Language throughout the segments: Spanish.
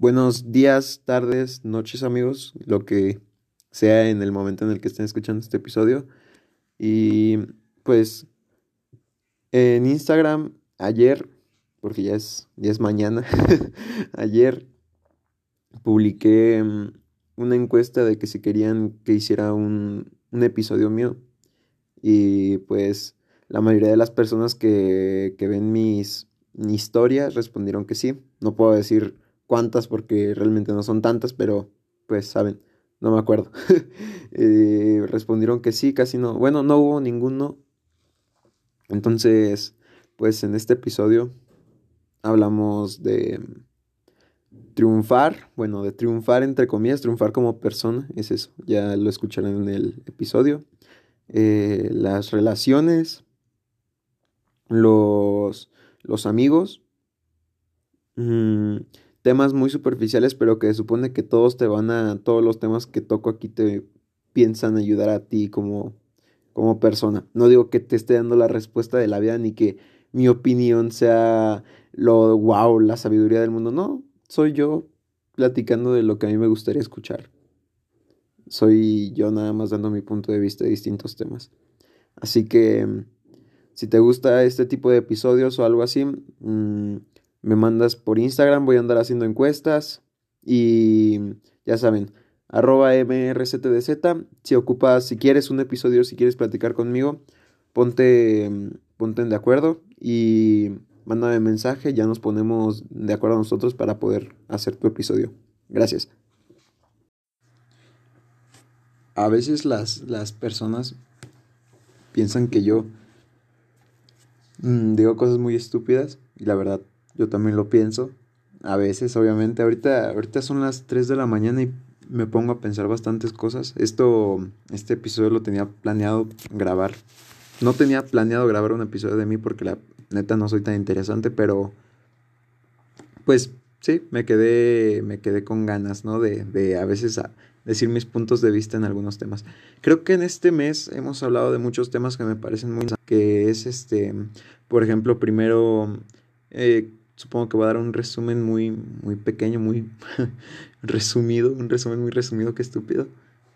Buenos días, tardes, noches amigos, lo que sea en el momento en el que estén escuchando este episodio. Y pues en Instagram ayer, porque ya es, ya es mañana, ayer publiqué mm, una encuesta de que si querían que hiciera un, un episodio mío. Y pues la mayoría de las personas que, que ven mis, historias respondieron que sí. No puedo decir cuántas porque realmente no son tantas, pero pues saben, no me acuerdo. Eh, respondieron que sí, casi no. Bueno, no hubo ninguno. Entonces, pues en este episodio hablamos de triunfar, bueno, de triunfar entre comillas, triunfar como persona, es eso, ya lo escucharán en el episodio. Eh, las relaciones, los, los amigos, mm, temas muy superficiales, pero que supone que todos te van a, todos los temas que toco aquí te piensan ayudar a ti como, como persona. No digo que te esté dando la respuesta de la vida ni que mi opinión sea lo wow, la sabiduría del mundo. No, soy yo platicando de lo que a mí me gustaría escuchar. Soy yo nada más dando mi punto de vista de distintos temas. Así que si te gusta este tipo de episodios o algo así, mm, me mandas por Instagram, voy a andar haciendo encuestas y ya saben, arroba mrctdz, si ocupas, si quieres un episodio, si quieres platicar conmigo, ponte, ponte de acuerdo y mándame mensaje, ya nos ponemos de acuerdo nosotros para poder hacer tu episodio. Gracias. A veces las, las personas piensan que yo mm, digo cosas muy estúpidas y la verdad yo también lo pienso. A veces, obviamente, ahorita, ahorita son las 3 de la mañana y me pongo a pensar bastantes cosas. Esto, este episodio lo tenía planeado grabar. No tenía planeado grabar un episodio de mí porque la neta no soy tan interesante, pero pues sí, me quedé, me quedé con ganas, ¿no? De, de a veces a decir mis puntos de vista en algunos temas. Creo que en este mes hemos hablado de muchos temas que me parecen muy que es este, por ejemplo, primero eh, supongo que voy a dar un resumen muy, muy pequeño, muy resumido, un resumen muy resumido, que estúpido,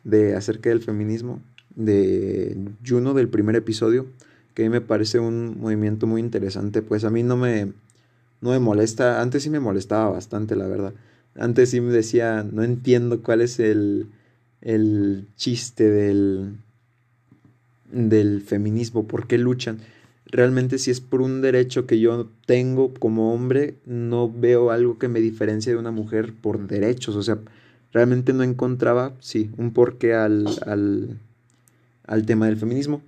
de acerca del feminismo, de Juno del primer episodio, que a mí me parece un movimiento muy interesante, pues a mí no me, no me molesta, antes sí me molestaba bastante, la verdad. Antes sí me decía, no entiendo cuál es el, el chiste del, del feminismo, por qué luchan realmente si es por un derecho que yo tengo como hombre, no veo algo que me diferencie de una mujer por derechos. O sea, realmente no encontraba, sí, un porqué al, al, al tema del feminismo.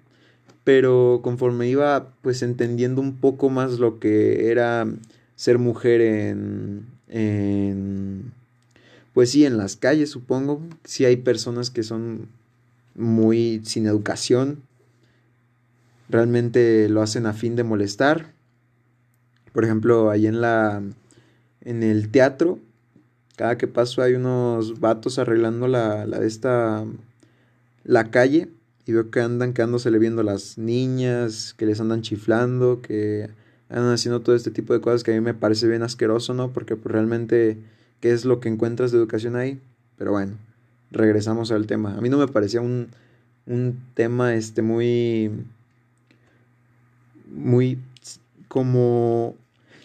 Pero conforme iba pues entendiendo un poco más lo que era ser mujer en, en pues sí, en las calles supongo, sí hay personas que son muy sin educación, realmente lo hacen a fin de molestar. Por ejemplo, ahí en la en el teatro, cada que paso hay unos vatos arreglando la, la esta la calle y veo que andan quedándosele viendo a las niñas, que les andan chiflando, que andan haciendo todo este tipo de cosas que a mí me parece bien asqueroso, ¿no? Porque pues, realmente qué es lo que encuentras de educación ahí. Pero bueno, regresamos al tema. A mí no me parecía un, un tema este muy muy como...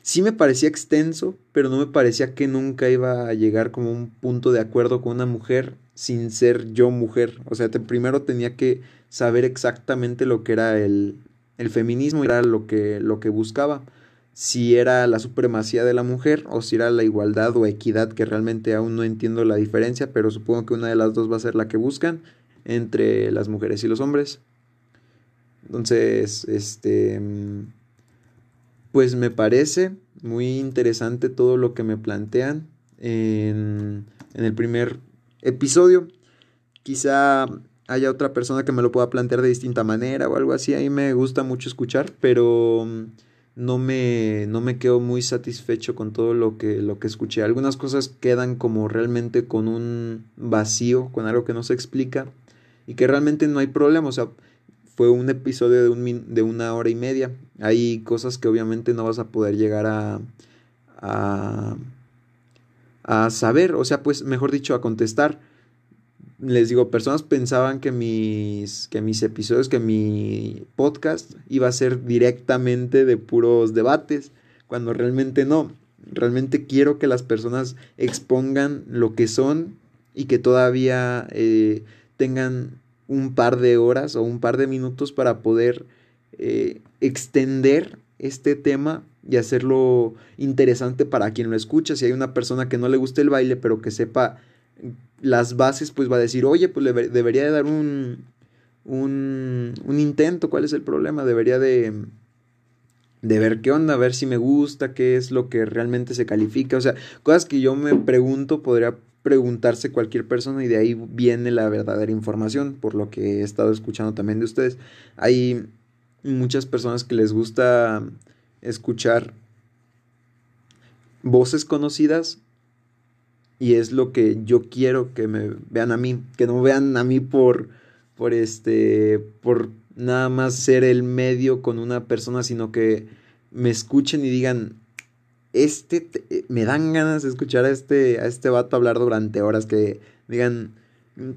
Sí me parecía extenso, pero no me parecía que nunca iba a llegar como un punto de acuerdo con una mujer sin ser yo mujer. O sea, primero tenía que saber exactamente lo que era el, el feminismo, era lo que, lo que buscaba. Si era la supremacía de la mujer o si era la igualdad o equidad, que realmente aún no entiendo la diferencia, pero supongo que una de las dos va a ser la que buscan entre las mujeres y los hombres. Entonces, este, pues me parece muy interesante todo lo que me plantean en, en el primer episodio. Quizá haya otra persona que me lo pueda plantear de distinta manera o algo así. A mí me gusta mucho escuchar, pero no me, no me quedo muy satisfecho con todo lo que, lo que escuché. Algunas cosas quedan como realmente con un vacío, con algo que no se explica y que realmente no hay problema. O sea, fue un episodio de, un, de una hora y media. Hay cosas que obviamente no vas a poder llegar a, a, a saber, o sea, pues mejor dicho, a contestar. Les digo, personas pensaban que mis, que mis episodios, que mi podcast iba a ser directamente de puros debates, cuando realmente no. Realmente quiero que las personas expongan lo que son y que todavía eh, tengan un par de horas o un par de minutos para poder eh, extender este tema y hacerlo interesante para quien lo escucha. Si hay una persona que no le guste el baile, pero que sepa las bases, pues va a decir, oye, pues debería de dar un, un, un intento, ¿cuál es el problema? Debería de, de ver qué onda, ver si me gusta, qué es lo que realmente se califica. O sea, cosas que yo me pregunto, podría preguntarse cualquier persona y de ahí viene la verdadera información, por lo que he estado escuchando también de ustedes. Hay muchas personas que les gusta escuchar voces conocidas y es lo que yo quiero que me vean a mí, que no vean a mí por por este por nada más ser el medio con una persona, sino que me escuchen y digan, este, eh, me dan ganas de escuchar a este, a este vato hablar durante horas, que digan,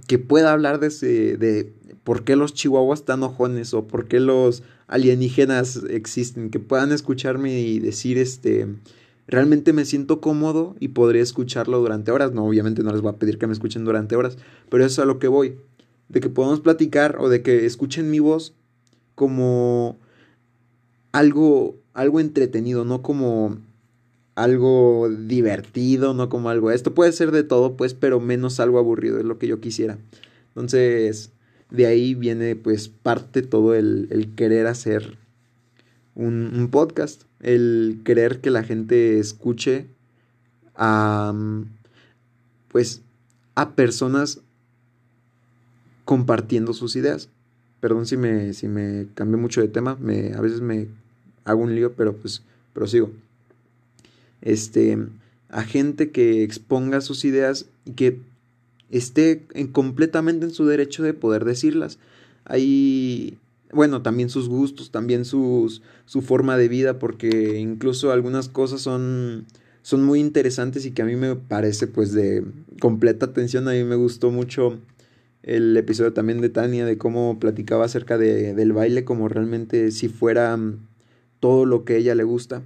que pueda hablar de, ese, de por qué los chihuahuas están ojones o por qué los alienígenas existen, que puedan escucharme y decir, este, realmente me siento cómodo y podría escucharlo durante horas. No, obviamente no les voy a pedir que me escuchen durante horas, pero eso es a lo que voy. De que podamos platicar o de que escuchen mi voz como algo, algo entretenido, no como algo divertido, no como algo. Esto puede ser de todo, pues, pero menos algo aburrido, es lo que yo quisiera. Entonces, de ahí viene, pues, parte todo el, el querer hacer un, podcast, el querer que la gente escuche a, pues, a personas compartiendo sus ideas. Perdón si me, si me cambié mucho de tema, me, a veces me hago un lío, pero pues prosigo. Este, a gente que exponga sus ideas y que esté en, completamente en su derecho de poder decirlas. Hay, bueno, también sus gustos, también sus, su forma de vida, porque incluso algunas cosas son, son muy interesantes y que a mí me parece pues de completa atención. A mí me gustó mucho el episodio también de Tania, de cómo platicaba acerca de, del baile, como realmente si fuera todo lo que a ella le gusta,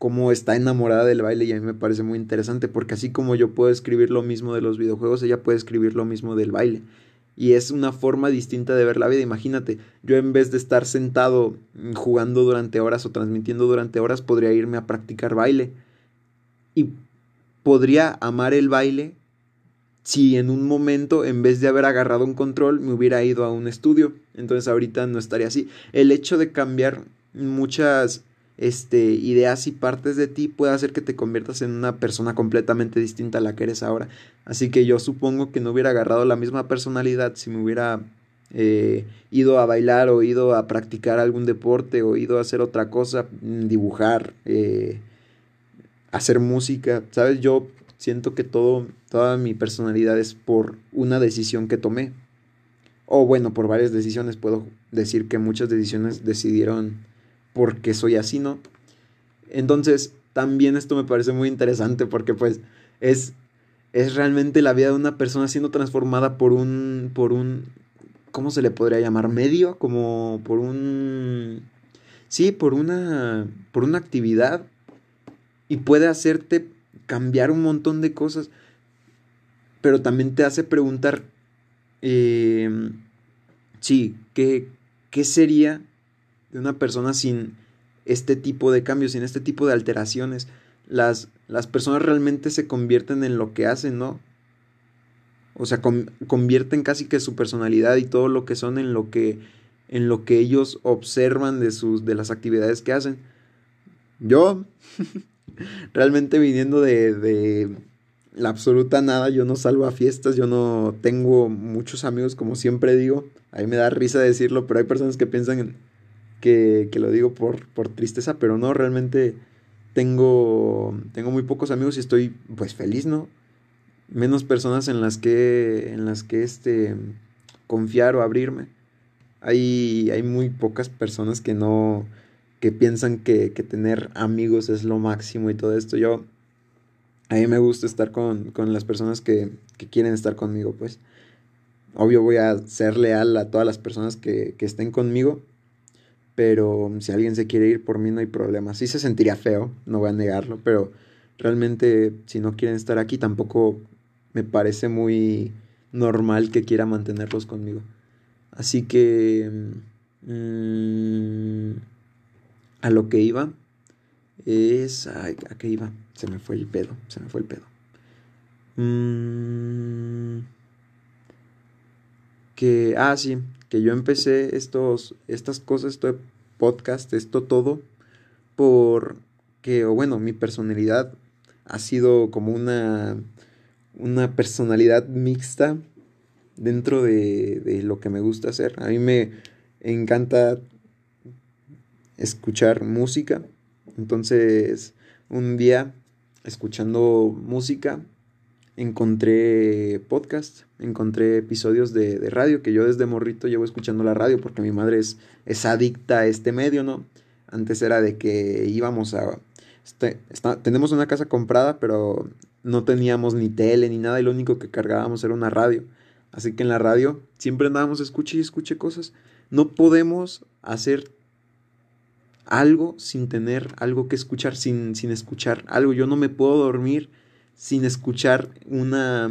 cómo está enamorada del baile y a mí me parece muy interesante porque así como yo puedo escribir lo mismo de los videojuegos, ella puede escribir lo mismo del baile. Y es una forma distinta de ver la vida. Imagínate, yo en vez de estar sentado jugando durante horas o transmitiendo durante horas, podría irme a practicar baile. Y podría amar el baile si en un momento, en vez de haber agarrado un control, me hubiera ido a un estudio. Entonces ahorita no estaría así. El hecho de cambiar muchas este, ideas y partes de ti puede hacer que te conviertas en una persona completamente distinta a la que eres ahora. Así que yo supongo que no hubiera agarrado la misma personalidad si me hubiera eh, ido a bailar o ido a practicar algún deporte o ido a hacer otra cosa, mm, dibujar, eh, hacer música. ¿Sabes? Yo siento que todo, toda mi personalidad es por una decisión que tomé. O bueno, por varias decisiones. Puedo decir que muchas decisiones decidieron porque soy así, ¿no? Entonces, también esto me parece muy interesante porque pues es, es realmente la vida de una persona siendo transformada por un, por un, ¿cómo se le podría llamar? Medio, como por un, sí, por una, por una actividad y puede hacerte cambiar un montón de cosas, pero también te hace preguntar, eh, sí, ¿qué, ¿qué sería de una persona sin este tipo de cambios, sin este tipo de alteraciones. Las, las personas realmente se convierten en lo que hacen, ¿no? O sea, convierten casi que su personalidad y todo lo que son en lo que, en lo que ellos observan de, sus, de las actividades que hacen. Yo, realmente viniendo de, de la absoluta nada, yo no salgo a fiestas, yo no tengo muchos amigos, como siempre digo. A mí me da risa decirlo, pero hay personas que piensan en, que, que lo digo por, por tristeza, pero no, realmente tengo, tengo muy pocos amigos y estoy pues feliz, ¿no? Menos personas en las que, en las que este, confiar o abrirme. Hay, hay muy pocas personas que no, que piensan que, que tener amigos es lo máximo y todo esto. Yo a mí me gusta estar con, las personas que, que, quieren estar conmigo, pues. Obvio voy a ser leal a todas las personas que, que estén conmigo, pero si alguien se quiere ir por mí no hay problema. Sí se sentiría feo, no voy a negarlo, pero realmente si no quieren estar aquí tampoco me parece muy normal que quiera mantenerlos conmigo. Así que mm, a lo que iba es... Ay, ¿A qué iba? Se me fue el pedo, se me fue el pedo. Mm, que, ah, sí, que yo empecé estos, estas cosas, este podcast, esto todo, porque, o bueno, mi personalidad ha sido como una, una personalidad mixta dentro de, de lo que me gusta hacer. A mí me encanta escuchar música, entonces un día escuchando música encontré podcast, encontré episodios de, de, radio, que yo desde morrito llevo escuchando la radio porque mi madre es, es adicta a este medio, ¿no? Antes era de que íbamos a... Este, tenemos una casa comprada, pero no teníamos ni tele ni nada y lo único que cargábamos era una radio. Así que en la radio siempre andábamos escuche y escuche cosas. No podemos hacer algo sin tener algo que escuchar, sin, sin escuchar algo. Yo no me puedo dormir sin escuchar una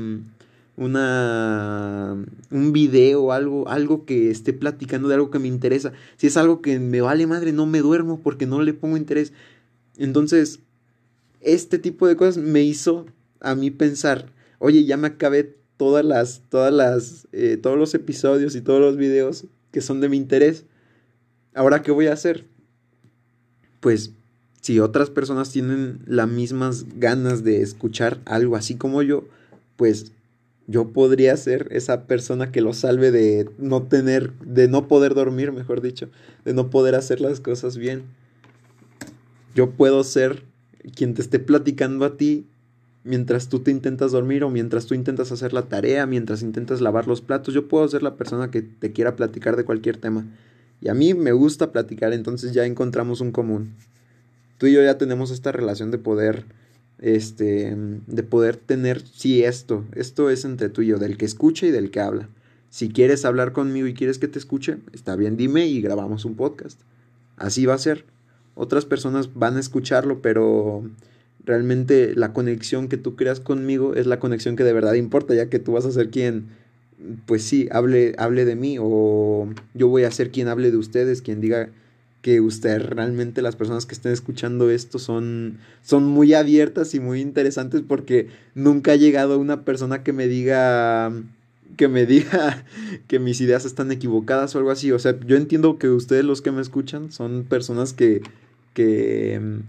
una un video algo, algo que esté platicando de algo que me interesa. Si es algo que me vale madre, no me duermo porque no le pongo interés. Entonces, este tipo de cosas me hizo a mí pensar, oye, ya me acabé todas las, todas las, eh, todos los episodios y todos los videos que son de mi interés. Ahora, ¿qué voy a hacer? Pues si otras personas tienen las mismas ganas de escuchar algo así como yo, pues yo podría ser esa persona que lo salve de no tener, de no poder dormir, mejor dicho, de no poder hacer las cosas bien. Yo puedo ser quien te esté platicando a ti mientras tú te intentas dormir o mientras tú intentas hacer la tarea, mientras intentas lavar los platos. Yo puedo ser la persona que te quiera platicar de cualquier tema. Y a mí me gusta platicar, entonces ya encontramos un común tú y yo ya tenemos esta relación de poder, este, de poder tener, sí, esto, esto es entre tú y yo, del que escucha y del que habla. Si quieres hablar conmigo y quieres que te escuche, está bien, dime y grabamos un podcast. Así va a ser. Otras personas van a escucharlo, pero realmente la conexión que tú creas conmigo es la conexión que de verdad importa, ya que tú vas a ser quien, pues sí, hable, hable de mí, o yo voy a ser quien hable de ustedes, quien diga que usted realmente las personas que estén escuchando esto son, son muy abiertas y muy interesantes porque nunca ha llegado una persona que me diga que me diga que mis ideas están equivocadas o algo así. O sea, yo entiendo que ustedes los que me escuchan son personas que, que,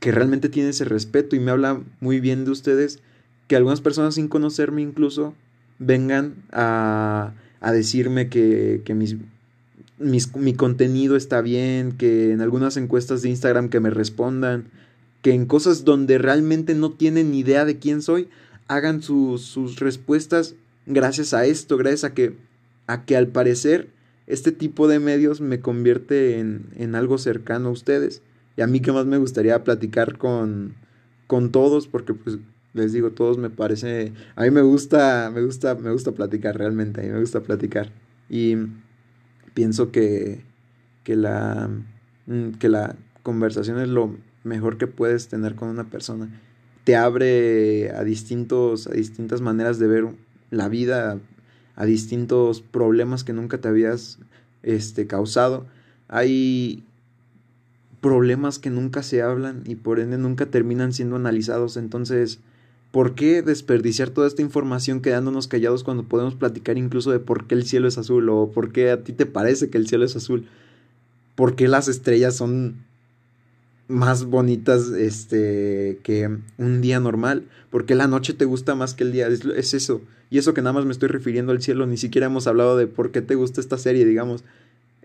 que realmente tienen ese respeto y me habla muy bien de ustedes, que algunas personas sin conocerme incluso vengan a, a decirme que, que mis mi contenido está bien, que en algunas encuestas de Instagram que me respondan, que en cosas donde realmente no tienen ni idea de quién soy, hagan sus respuestas gracias a esto, gracias a que, a que al parecer este tipo de medios me convierte en, en algo cercano a ustedes. Y a mí que más me gustaría platicar con, con todos, porque pues les digo, todos me parece, a mí me gusta, me gusta, me gusta platicar realmente, a mí me gusta platicar. Y pienso que, que, la, mm, que la conversación es lo mejor que puedes tener con una persona. Te abre a, distintos, a distintas maneras de ver la vida, a distintos problemas que nunca te habías este, causado. Hay problemas que nunca se hablan y por ende nunca terminan siendo analizados. Entonces, ¿Por qué desperdiciar toda esta información quedándonos callados cuando podemos platicar incluso de por qué el cielo es azul o por qué a ti te parece que el cielo es azul? ¿Por qué las estrellas son más bonitas este que un día normal? ¿Por qué la noche te gusta más que el día? Es, es eso. Y eso que nada más me estoy refiriendo al cielo, ni siquiera hemos hablado de por qué te gusta esta serie, digamos.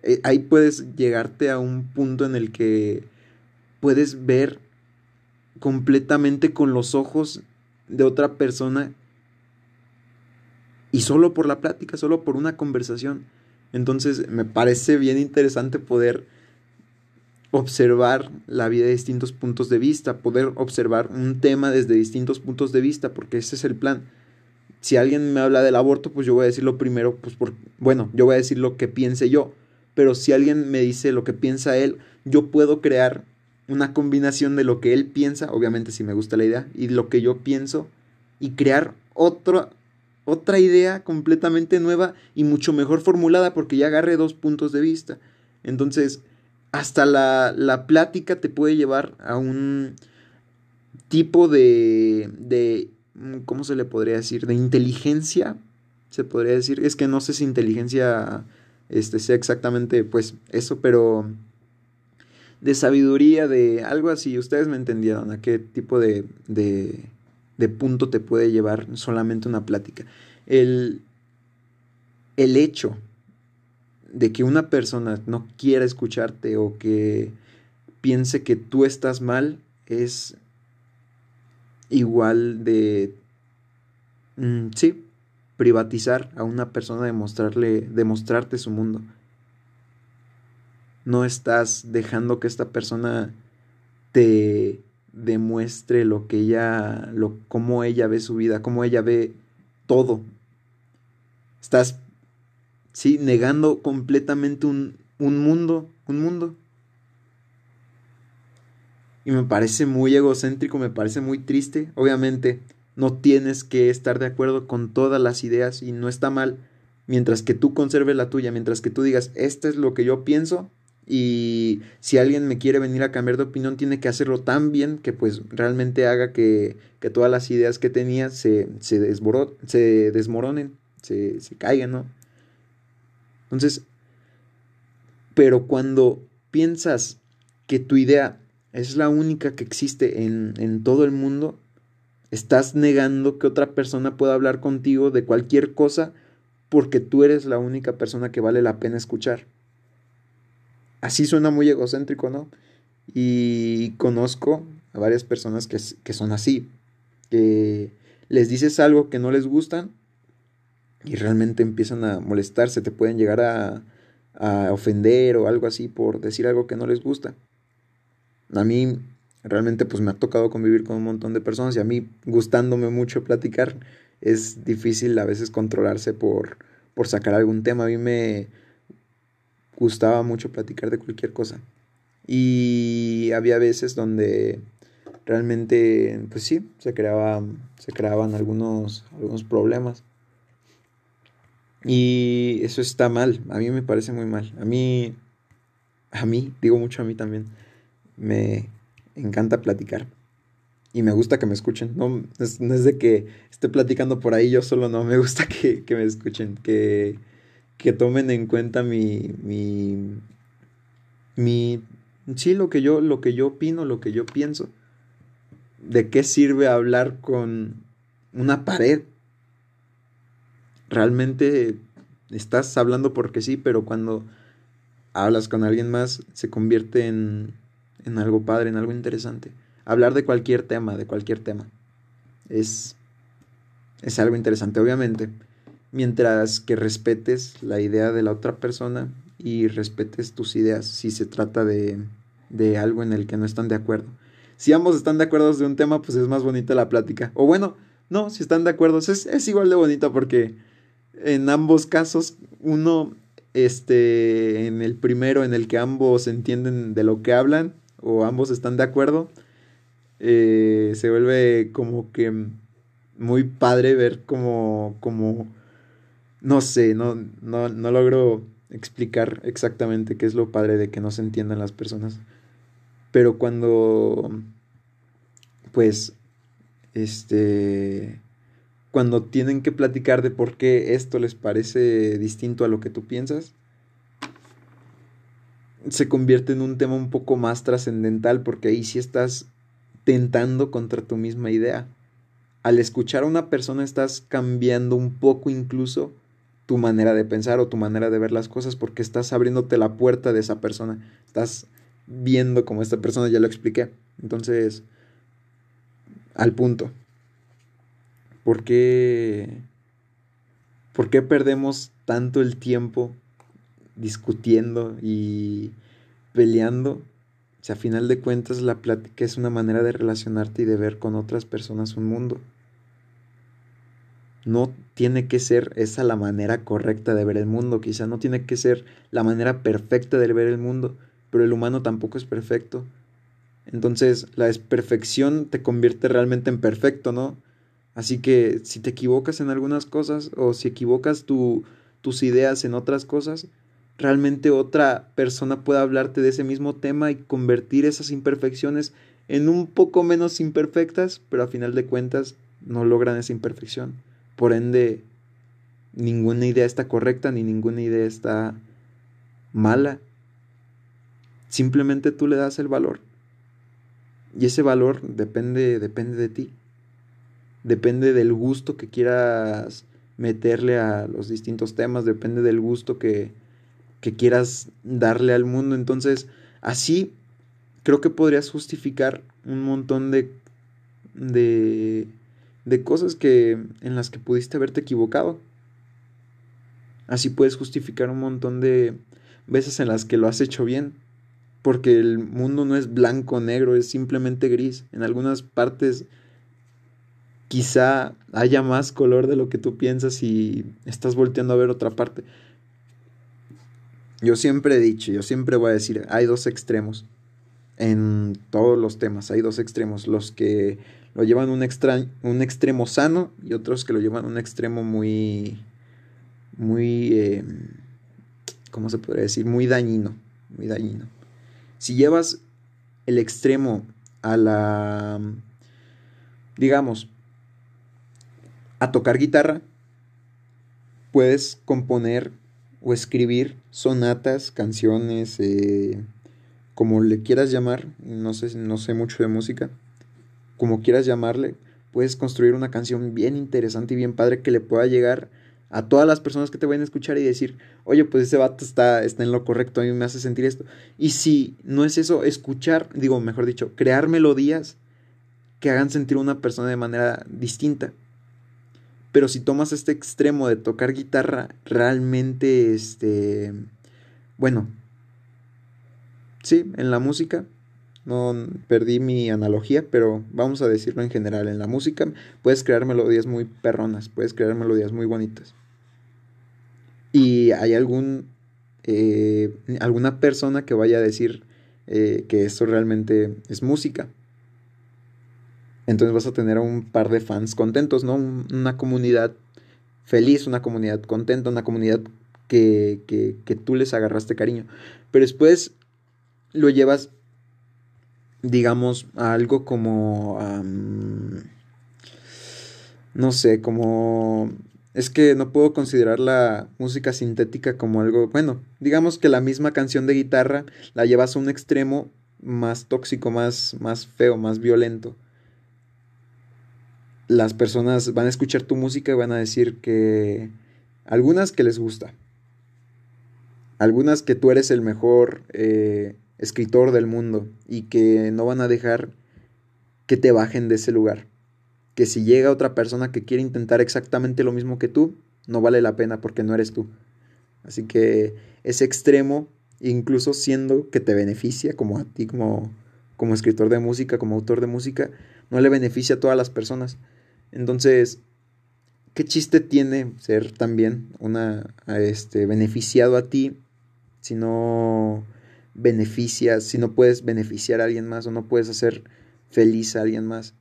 Eh, ahí puedes llegarte a un punto en el que puedes ver completamente con los ojos de otra persona y solo por la plática, solo por una conversación. Entonces me parece bien interesante poder observar la vida de distintos puntos de vista, poder observar un tema desde distintos puntos de vista, porque ese es el plan. Si alguien me habla del aborto, pues yo voy a decir lo primero, pues por, bueno, yo voy a decir lo que piense yo, pero si alguien me dice lo que piensa él, yo puedo crear una combinación de lo que él piensa, obviamente si me gusta la idea, y lo que yo pienso, y crear otro, otra idea completamente nueva y mucho mejor formulada porque ya agarré dos puntos de vista. Entonces, hasta la, la plática te puede llevar a un tipo de, de, ¿cómo se le podría decir? De inteligencia, se podría decir. Es que no sé si inteligencia este, sea exactamente pues eso, pero de sabiduría, de algo así. Ustedes me entendieron a qué tipo de, de, punto te puede llevar solamente una plática. El, el hecho de que una persona no quiera escucharte o que piense que tú estás mal es igual de mm, sí privatizar a una persona demostrarle demostrarte su mundo no estás dejando que esta persona te demuestre lo que ella lo cómo ella ve su vida cómo ella ve todo estás ¿sí? Negando completamente un, un mundo, un mundo. Y me parece muy egocéntrico, me parece muy triste. Obviamente, no tienes que estar de acuerdo con todas las ideas y no está mal mientras que tú conserves la tuya, mientras que tú digas, esto es lo que yo pienso y si alguien me quiere venir a cambiar de opinión tiene que hacerlo tan bien que pues realmente haga que, que todas las ideas que tenía se, se, se desmoronen, se, se caigan, ¿no? Entonces, pero cuando piensas que tu idea es la única que existe en, en todo el mundo, estás negando que otra persona pueda hablar contigo de cualquier cosa porque tú eres la única persona que vale la pena escuchar. Así suena muy egocéntrico, ¿no? Y conozco a varias personas que, que son así, que les dices algo que no les gustan y realmente empiezan a molestarse, te pueden llegar a, a ofender o algo así por decir algo que no les gusta. A mí realmente pues me ha tocado convivir con un montón de personas y a mí gustándome mucho platicar es difícil a veces controlarse por, por sacar algún tema. A mí me gustaba mucho platicar de cualquier cosa. Y había veces donde realmente pues sí, se, creaba, se creaban algunos, algunos problemas. Y eso está mal, a mí me parece muy mal. A mí, a mí, digo mucho a mí también, me encanta platicar. Y me gusta que me escuchen. No es, de que esté platicando por ahí yo solo, no, me gusta que, me escuchen, que, que tomen en cuenta mi, mi, mi, sí, lo que yo, lo que yo opino, lo que yo pienso. ¿De qué sirve hablar con una pared realmente estás hablando porque sí, pero cuando hablas con alguien más se convierte en, en algo padre, en algo interesante. Hablar de cualquier tema, de cualquier tema. Es, es algo interesante, obviamente. Mientras que respetes la idea de la otra persona y respetes tus ideas si se trata de, de algo en el que no están de acuerdo. Si ambos están de acuerdo de un tema, pues es más bonita la plática. O bueno, no, si están de acuerdo, es, es igual de bonita porque en ambos casos, uno, este, en el primero en el que ambos entienden de lo que hablan o ambos están de acuerdo, eh, se vuelve como que muy padre ver como, como, no sé, no, no, no logro explicar exactamente qué es lo padre de que no se entiendan las personas. Pero cuando, pues, este, cuando tienen que platicar de por qué esto les parece distinto a lo que tú piensas, se convierte en un tema un poco más trascendental porque ahí sí estás tentando contra tu misma idea. Al escuchar a una persona estás cambiando un poco incluso tu manera de pensar o tu manera de ver las cosas porque estás abriéndote la puerta de esa persona. Estás viendo como esta persona ya lo expliqué. Entonces, al punto. ¿Por qué, ¿Por qué perdemos tanto el tiempo discutiendo y peleando sea, a final de cuentas la plática es una manera de relacionarte y de ver con otras personas un mundo. No tiene que ser esa la manera correcta de ver el mundo, quizá no tiene que ser la manera perfecta de ver el mundo, pero el humano tampoco es perfecto. Entonces, la desperfección te convierte realmente en perfecto, ¿no? Así que si te equivocas en algunas cosas o si equivocas tus ideas en otras cosas, realmente otra persona puede hablarte de ese mismo tema y convertir esas imperfecciones en un poco menos imperfectas, pero a final de cuentas no logran esa imperfección. Por ende, ninguna idea está correcta ni ninguna idea está mala. Simplemente tú le das el valor. Y ese valor depende, depende de ti. Depende del gusto que quieras meterle a los distintos temas, depende del gusto que, que quieras darle al mundo. Entonces, así creo que podrías justificar un montón de, de, de cosas que, en las que pudiste haberte equivocado. Así puedes justificar un montón de veces en las que lo has hecho bien. Porque el mundo no es blanco negro, es simplemente gris. En algunas partes quizá haya más color de lo que tú piensas y estás volteando a ver otra parte. Yo siempre he dicho, yo siempre voy a decir, hay dos extremos en todos los temas, hay dos extremos, los que lo llevan un, extra, un extremo sano y otros que lo llevan un extremo muy, muy, eh, ¿cómo se podría decir? Muy dañino, muy dañino. Si llevas el extremo a la, digamos, a tocar guitarra, puedes componer o escribir sonatas, canciones, eh, como le quieras llamar, no sé, no sé mucho de música, como quieras llamarle, puedes construir una canción bien interesante y bien padre que le pueda llegar a todas las personas que te vayan a escuchar y decir, oye, pues ese vato está, está en lo correcto, a mí me hace sentir esto. Y si no es eso, escuchar, digo, mejor dicho, crear melodías que hagan sentir a una persona de manera distinta. Pero si tomas este extremo de tocar guitarra, realmente, este, bueno, sí, en la música, no perdí mi analogía, pero vamos a decirlo en general, en la música puedes crear melodías muy perronas, puedes crear melodías muy bonitas. Y hay algún, eh, alguna persona que vaya a decir eh, que eso realmente es música entonces vas a tener un par de fans contentos, ¿no? Una comunidad feliz, una comunidad contenta, una comunidad que, que, tú les agarraste cariño. Pero después lo llevas, digamos, a algo como... no sé, como... Es que no puedo considerar la música sintética como algo... Bueno, digamos que la misma canción de guitarra la llevas a un extremo más tóxico, más, más feo, más violento. Las personas van a escuchar tu música y van a decir que algunas que les gusta, algunas que tú eres el mejor eh, escritor del mundo y que no van a dejar que te bajen de ese lugar. Que si llega otra persona que quiere intentar exactamente lo mismo que tú, no vale la pena porque no eres tú. Así que ese extremo, incluso siendo que te beneficia como a ti, como, como escritor de música, como autor de música, no le beneficia a todas las personas. Entonces, ¿qué chiste tiene ser también una este beneficiado a ti si no beneficias, si no puedes beneficiar a alguien más o no puedes hacer feliz a alguien más?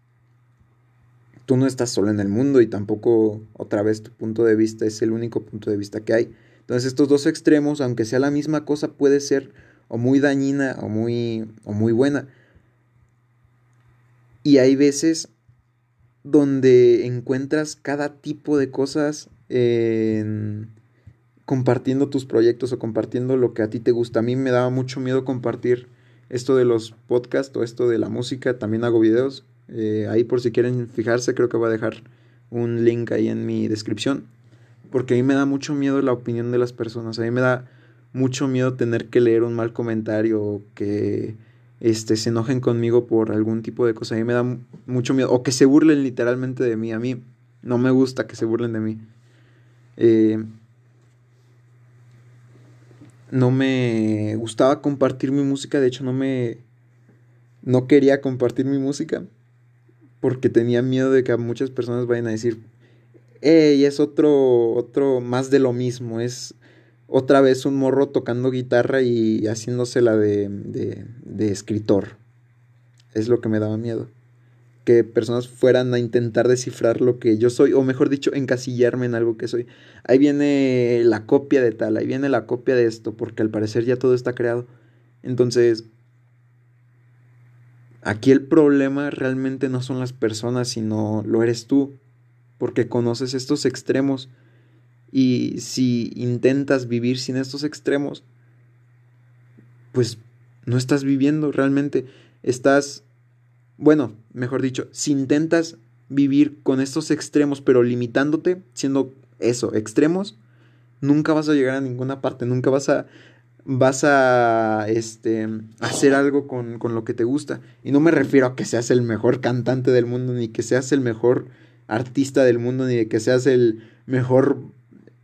Tú no estás solo en el mundo y tampoco otra vez tu punto de vista es el único punto de vista que hay. Entonces, estos dos extremos, aunque sea la misma cosa, puede ser o muy dañina o muy o muy buena. Y hay veces donde encuentras cada tipo de cosas compartiendo tus proyectos o compartiendo lo que a ti te gusta. A mí me daba mucho miedo compartir esto de los podcasts o esto de la música. También hago videos. Eh, ahí por si quieren fijarse, creo que voy a dejar un link ahí en mi descripción. Porque a mí me da mucho miedo la opinión de las personas. A mí me da mucho miedo tener que leer un mal comentario o que este, se enojen conmigo por algún tipo de cosa. A mí me da mucho miedo. O que se burlen literalmente de mí. A mí no me gusta que se burlen de mí. Eh, no me gustaba compartir mi música. De hecho, no me, no quería compartir mi música porque tenía miedo de que muchas personas vayan a decir, hey, es otro, otro más de lo mismo, es otra vez un morro tocando guitarra y haciéndosela de, de, de escritor. Es lo que me daba miedo. Que personas fueran a intentar descifrar lo que yo soy, o mejor dicho, encasillarme en algo que soy. Ahí viene la copia de tal, ahí viene la copia de esto, porque al parecer ya todo está creado. Entonces, aquí el problema realmente no son las personas, sino lo eres tú, porque conoces estos extremos y si intentas vivir sin estos extremos, pues no estás viviendo realmente. Estás, bueno, mejor dicho, si intentas vivir con estos extremos, pero limitándote, siendo eso, extremos, nunca vas a llegar a ninguna parte, nunca vas a vas a este, hacer algo con, con, lo que te gusta. Y no me refiero a que seas el mejor cantante del mundo, ni que seas el mejor artista del mundo, ni de que seas el mejor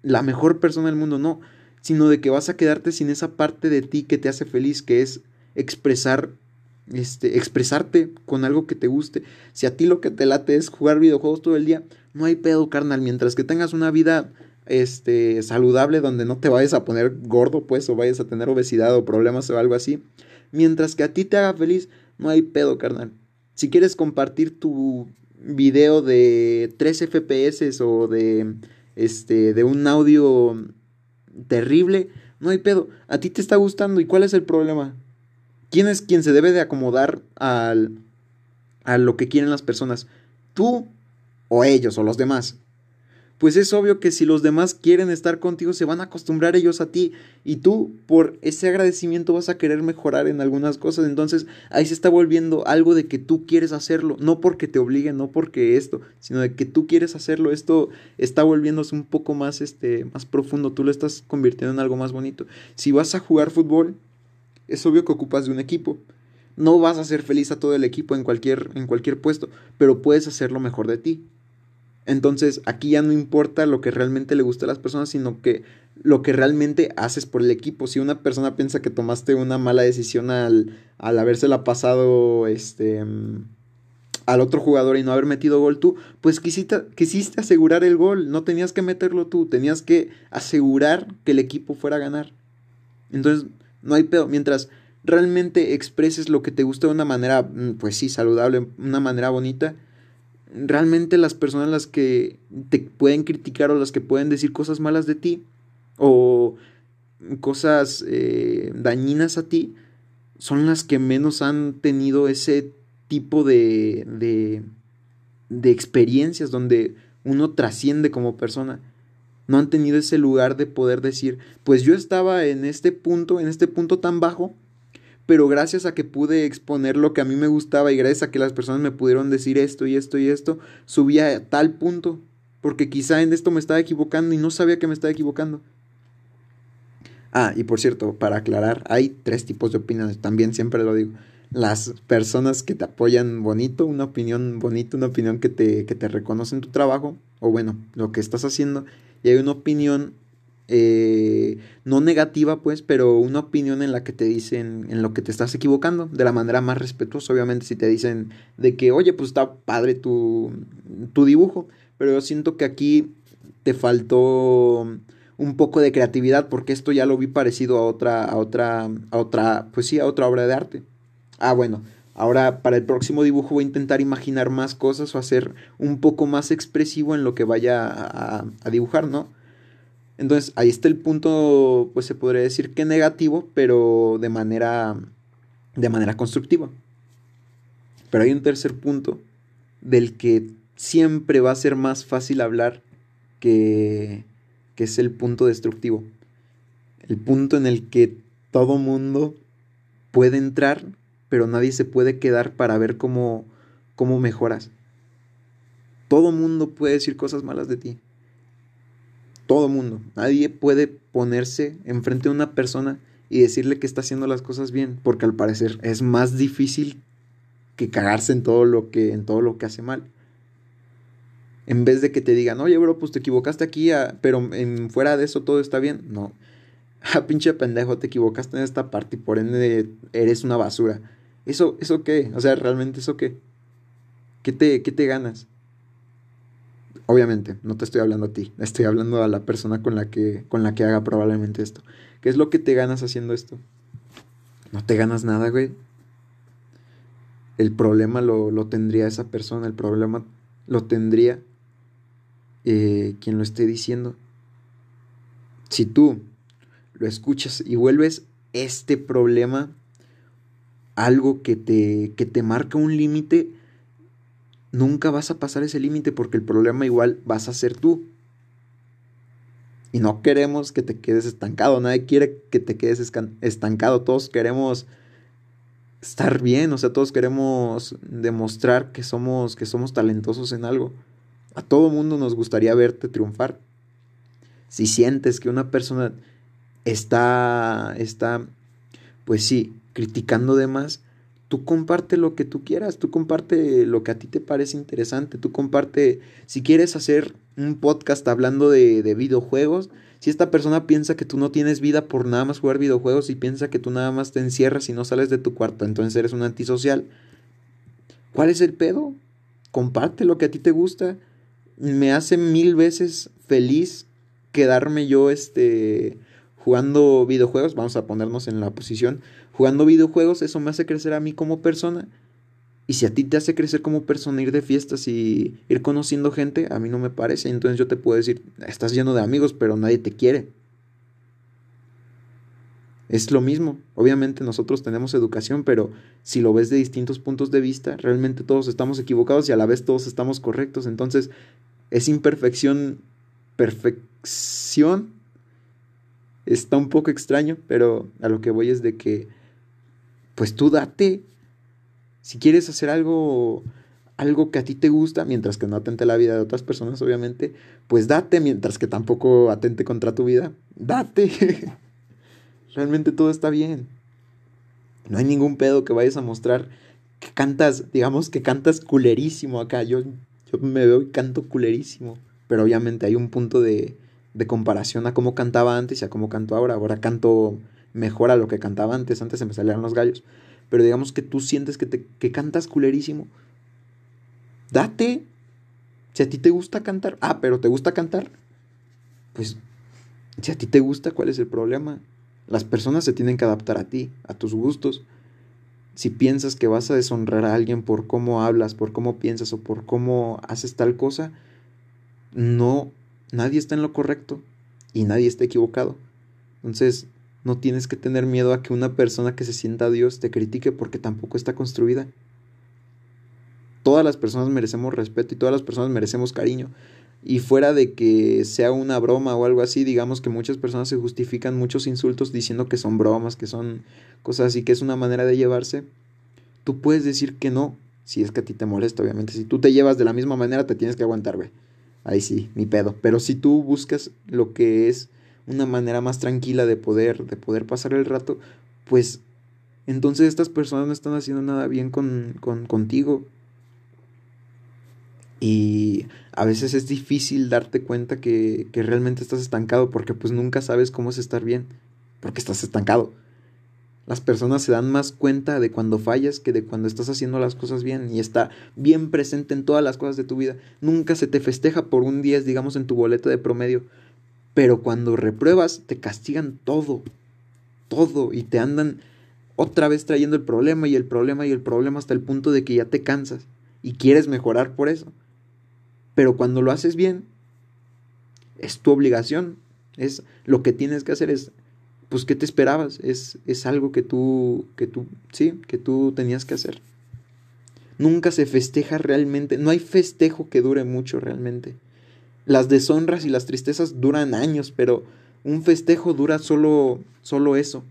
la mejor persona del mundo, no, sino de que vas a quedarte sin esa parte de ti que te hace feliz, que es expresar este, expresarte con algo que te guste. Si a ti lo que te late es jugar videojuegos todo el día, no hay pedo, carnal. Mientras que tengas una vida este, saludable donde no te vayas a poner gordo, pues, o vayas a tener obesidad o problemas o algo así. Mientras que a ti te haga feliz, no hay pedo, carnal. Si quieres compartir tu video de 3 FPS o de este, de un audio terrible, no hay pedo. A ti te está gustando y cuál es el problema. ¿Quién es quien se debe de acomodar al, a lo que quieren las personas? ¿Tú o ellos o los demás? pues es obvio que si los demás quieren estar contigo, se van a acostumbrar ellos a ti y tú por ese agradecimiento vas a querer mejorar en algunas cosas. Entonces ahí se está volviendo algo de que tú quieres hacerlo, no porque te obliguen, no porque esto, sino de que tú quieres hacerlo. Esto está volviéndose un poco más, este, más profundo, tú lo estás convirtiendo en algo más bonito. Si vas a jugar fútbol, es obvio que ocupas de un equipo. No vas a ser feliz a todo el equipo en cualquier, en cualquier puesto, pero puedes hacer lo mejor de ti. Entonces aquí ya no importa lo que realmente le gusta a las personas, sino que lo que realmente haces por el equipo. Si una persona piensa que tomaste una mala decisión al, al habérsela pasado este, al otro jugador y no haber metido gol tú, pues quisiste, quisiste asegurar el gol, no tenías que meterlo tú, tenías que asegurar que el equipo fuera a ganar. Entonces, no hay pedo. Mientras realmente expreses lo que te gusta de una manera, mm, pues sí, saludable, una manera bonita, realmente las personas las que te pueden criticar o las que pueden decir cosas malas de ti o cosas eh, dañinas a ti son las que menos han tenido ese tipo de, de, de experiencias donde uno trasciende como persona. No han tenido ese lugar de poder decir, pues yo estaba en este punto, en este punto tan bajo, pero gracias a que pude exponer lo que a mí me gustaba y gracias a que las personas me pudieron decir esto y esto y esto, subí a tal punto, porque quizá en esto me estaba equivocando y no sabía que me estaba equivocando. Ah, y por cierto, para aclarar, hay tres tipos de opiniones, también siempre lo digo. Las personas que te apoyan bonito, una opinión bonita, una opinión que te, que te reconoce en tu trabajo, o bueno, lo que estás haciendo, y hay una opinión eh, no negativa, pues, pero una opinión en la que te dicen en lo que te estás equivocando, de la manera más respetuosa, obviamente, si te dicen de que, oye, pues está padre tu, tu dibujo, pero yo siento que aquí te faltó un poco de creatividad, porque esto ya lo vi parecido a otra, a otra, a otra, pues sí, a otra obra de arte. Ah, bueno, ahora para el próximo dibujo voy a intentar imaginar más cosas o hacer un poco más expresivo en lo que vaya a, a dibujar, ¿no? Entonces ahí está el punto, pues se podría decir que negativo, pero de manera, de manera constructiva. Pero hay un tercer punto del que siempre va a ser más fácil hablar que, que es el punto destructivo. El punto en el que todo mundo puede entrar, pero nadie se puede quedar para ver cómo, cómo mejoras. Todo mundo puede decir cosas malas de ti todo mundo. Nadie puede ponerse enfrente de una persona y decirle que está haciendo las cosas bien, porque al parecer es más difícil que cagarse en todo lo que, en todo lo que hace mal. En vez de que te digan, oye, bro, pues te equivocaste aquí, ah, pero en, fuera de eso todo está bien. No. Ah, pinche pendejo, te equivocaste en esta parte y por ende eres una basura. ¿Eso, ¿Eso qué? O sea, realmente eso qué? ¿Qué te, qué te ganas? Obviamente, no te estoy hablando a ti, estoy hablando a la persona con la que, con la que haga probablemente esto. ¿Qué es lo que te ganas haciendo esto? No te ganas nada, güey. El problema lo, lo tendría esa persona, el problema lo tendría eh, quien lo esté diciendo. Si tú lo escuchas y vuelves este problema algo que te, que te marca un límite, nunca vas a pasar ese límite porque el problema igual vas a ser tú. Y no queremos que te quedes estancado, nadie quiere que te quedes estancado, todos queremos estar bien, o sea, todos queremos demostrar que somos, que somos talentosos en algo. A todo mundo nos gustaría verte triunfar. Si sientes que una persona está, está, pues sí, criticando de más, tú comparte lo que tú quieras, tú comparte lo que a ti te parece interesante, tú comparte, si quieres hacer un podcast hablando de, de, videojuegos, si esta persona piensa que tú no tienes vida por nada más jugar videojuegos y piensa que tú nada más te encierras y no sales de tu cuarto, entonces eres un antisocial, ¿cuál es el pedo? Comparte lo que a ti te gusta. Me hace mil veces feliz quedarme yo este jugando videojuegos, vamos a ponernos en la posición, jugando videojuegos, eso me hace crecer a mí como persona. Y si a ti te hace crecer como persona ir de fiestas y ir conociendo gente, a mí no me parece. Entonces yo te puedo decir, estás lleno de amigos, pero nadie te quiere. Es lo mismo. Obviamente nosotros tenemos educación, pero si lo ves de distintos puntos de vista, realmente todos estamos equivocados y a la vez todos estamos correctos. Entonces, es imperfección, perfección está un poco extraño, pero a lo que voy es de que, pues tú date. Si quieres hacer algo, algo que a ti te gusta, mientras que no atente la vida de otras personas, obviamente, pues date, mientras que tampoco atente contra tu vida. Date. Realmente todo está bien. No hay ningún pedo que vayas a mostrar que cantas, digamos que cantas culerísimo acá. Yo, yo me veo y canto culerísimo. Pero obviamente hay un punto de, de comparación a cómo cantaba antes y a cómo canto ahora. Ahora canto mejor lo que cantaba antes, antes se me salían los gallos. Pero digamos que tú sientes que, te, que cantas culerísimo. Date. Si a ti te gusta cantar, ah, pero te gusta cantar, pues si a ti te gusta, ¿cuál es el problema? Las personas se tienen que adaptar a ti, a tus gustos. Si piensas que vas a deshonrar a alguien por cómo hablas, por cómo piensas o por cómo haces tal cosa, no nadie está en lo correcto y nadie está equivocado. Entonces, no tienes que tener miedo a que una persona que se sienta a Dios te critique porque tampoco está construida. Todas las personas merecemos respeto y todas las personas merecemos cariño. Y fuera de que sea una broma o algo así, digamos que muchas personas se justifican muchos insultos diciendo que son bromas, que son cosas así, que es una manera de llevarse. Tú puedes decir que no, si es que a ti te molesta, obviamente. Si tú te llevas de la misma manera, te tienes que aguantar, güey ahí sí, mi pedo. Pero si tú buscas lo que es una manera más tranquila de poder, de poder pasar el rato, pues entonces estas personas no están haciendo nada bien con, con, contigo. Y a veces es difícil darte cuenta que, que realmente estás estancado porque pues nunca sabes cómo es estar bien, porque estás estancado. Las personas se dan más cuenta de cuando fallas que de cuando estás haciendo las cosas bien y está bien presente en todas las cosas de tu vida. Nunca se te festeja por un 10, digamos, en tu boleta de promedio. Pero cuando repruebas, te castigan todo. Todo. Y te andan otra vez trayendo el problema y el problema y el problema hasta el punto de que ya te cansas y quieres mejorar por eso. Pero cuando lo haces bien, es tu obligación. Es lo que tienes que hacer es pues ¿qué te esperabas? Es, es algo que tú, que tú, sí, que tú tenías que hacer. Nunca se festeja realmente, no hay festejo que dure mucho realmente. Las deshonras y las tristezas duran años, pero un festejo dura solo, solo eso.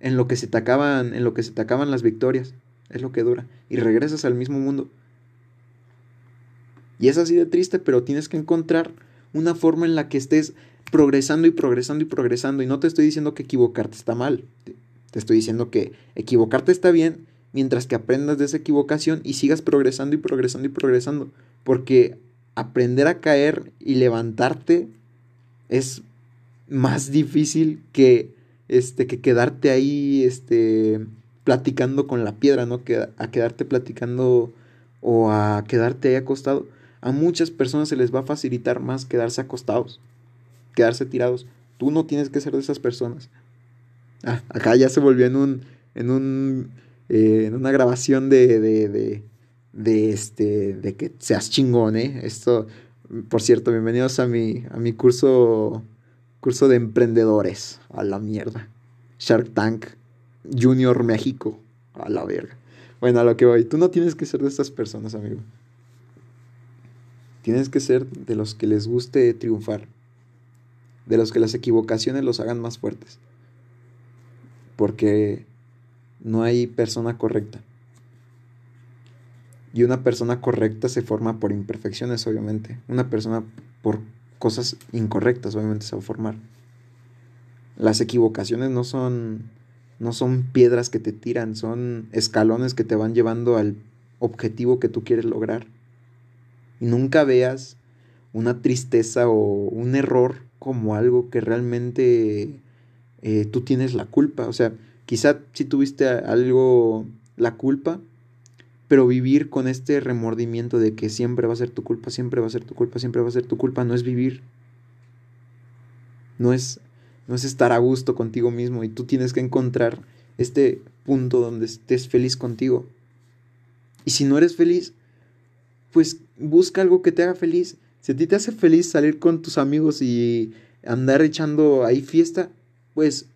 En lo que se te acaban, en lo que se te acaban las victorias, es lo que dura. Y regresas al mismo mundo. Y es así de triste, pero tienes que encontrar una forma en la que estés progresando y progresando y progresando. Y no te estoy diciendo que equivocarte está mal. Te estoy diciendo que equivocarte está bien mientras que aprendas de esa equivocación y sigas progresando y progresando y progresando. Porque aprender a caer y levantarte es más difícil que, este, que quedarte ahí este, platicando con la piedra, ¿no? Que a quedarte platicando o a quedarte ahí acostado. A muchas personas se les va a facilitar más quedarse acostados, quedarse tirados. Tú no tienes que ser de esas personas. Ah, acá ya se volvió en un, en un, eh, en una grabación de, de, este, de que seas chingón, ¿eh? Esto, por cierto, bienvenidos a mi, a mi curso, curso de emprendedores. A la mierda. Shark Tank Junior México. A la verga. Bueno, a lo que voy. Tú no tienes que ser de estas personas, amigo. Tienes que ser de los que les guste triunfar. De los que las equivocaciones los hagan más fuertes. Porque no hay persona correcta. Y una persona correcta se forma por imperfecciones, obviamente. Una persona por cosas incorrectas, obviamente, se va a formar. Las equivocaciones no son, no son piedras que te tiran, son escalones que te van llevando al objetivo que tú quieres lograr. Y nunca veas una tristeza o un error como algo que realmente eh, tú tienes la culpa. O sea, quizá si tuviste algo, la culpa, pero vivir con este remordimiento de que siempre va a ser tu culpa, siempre va a ser tu culpa, siempre va a ser tu culpa, no es vivir. No es, no es estar a gusto contigo mismo y tú tienes que encontrar este punto donde estés feliz contigo. Y si no eres feliz, pues busca algo que te haga feliz. Si a ti te hace feliz salir con tus amigos y andar echando ahí fiesta, pues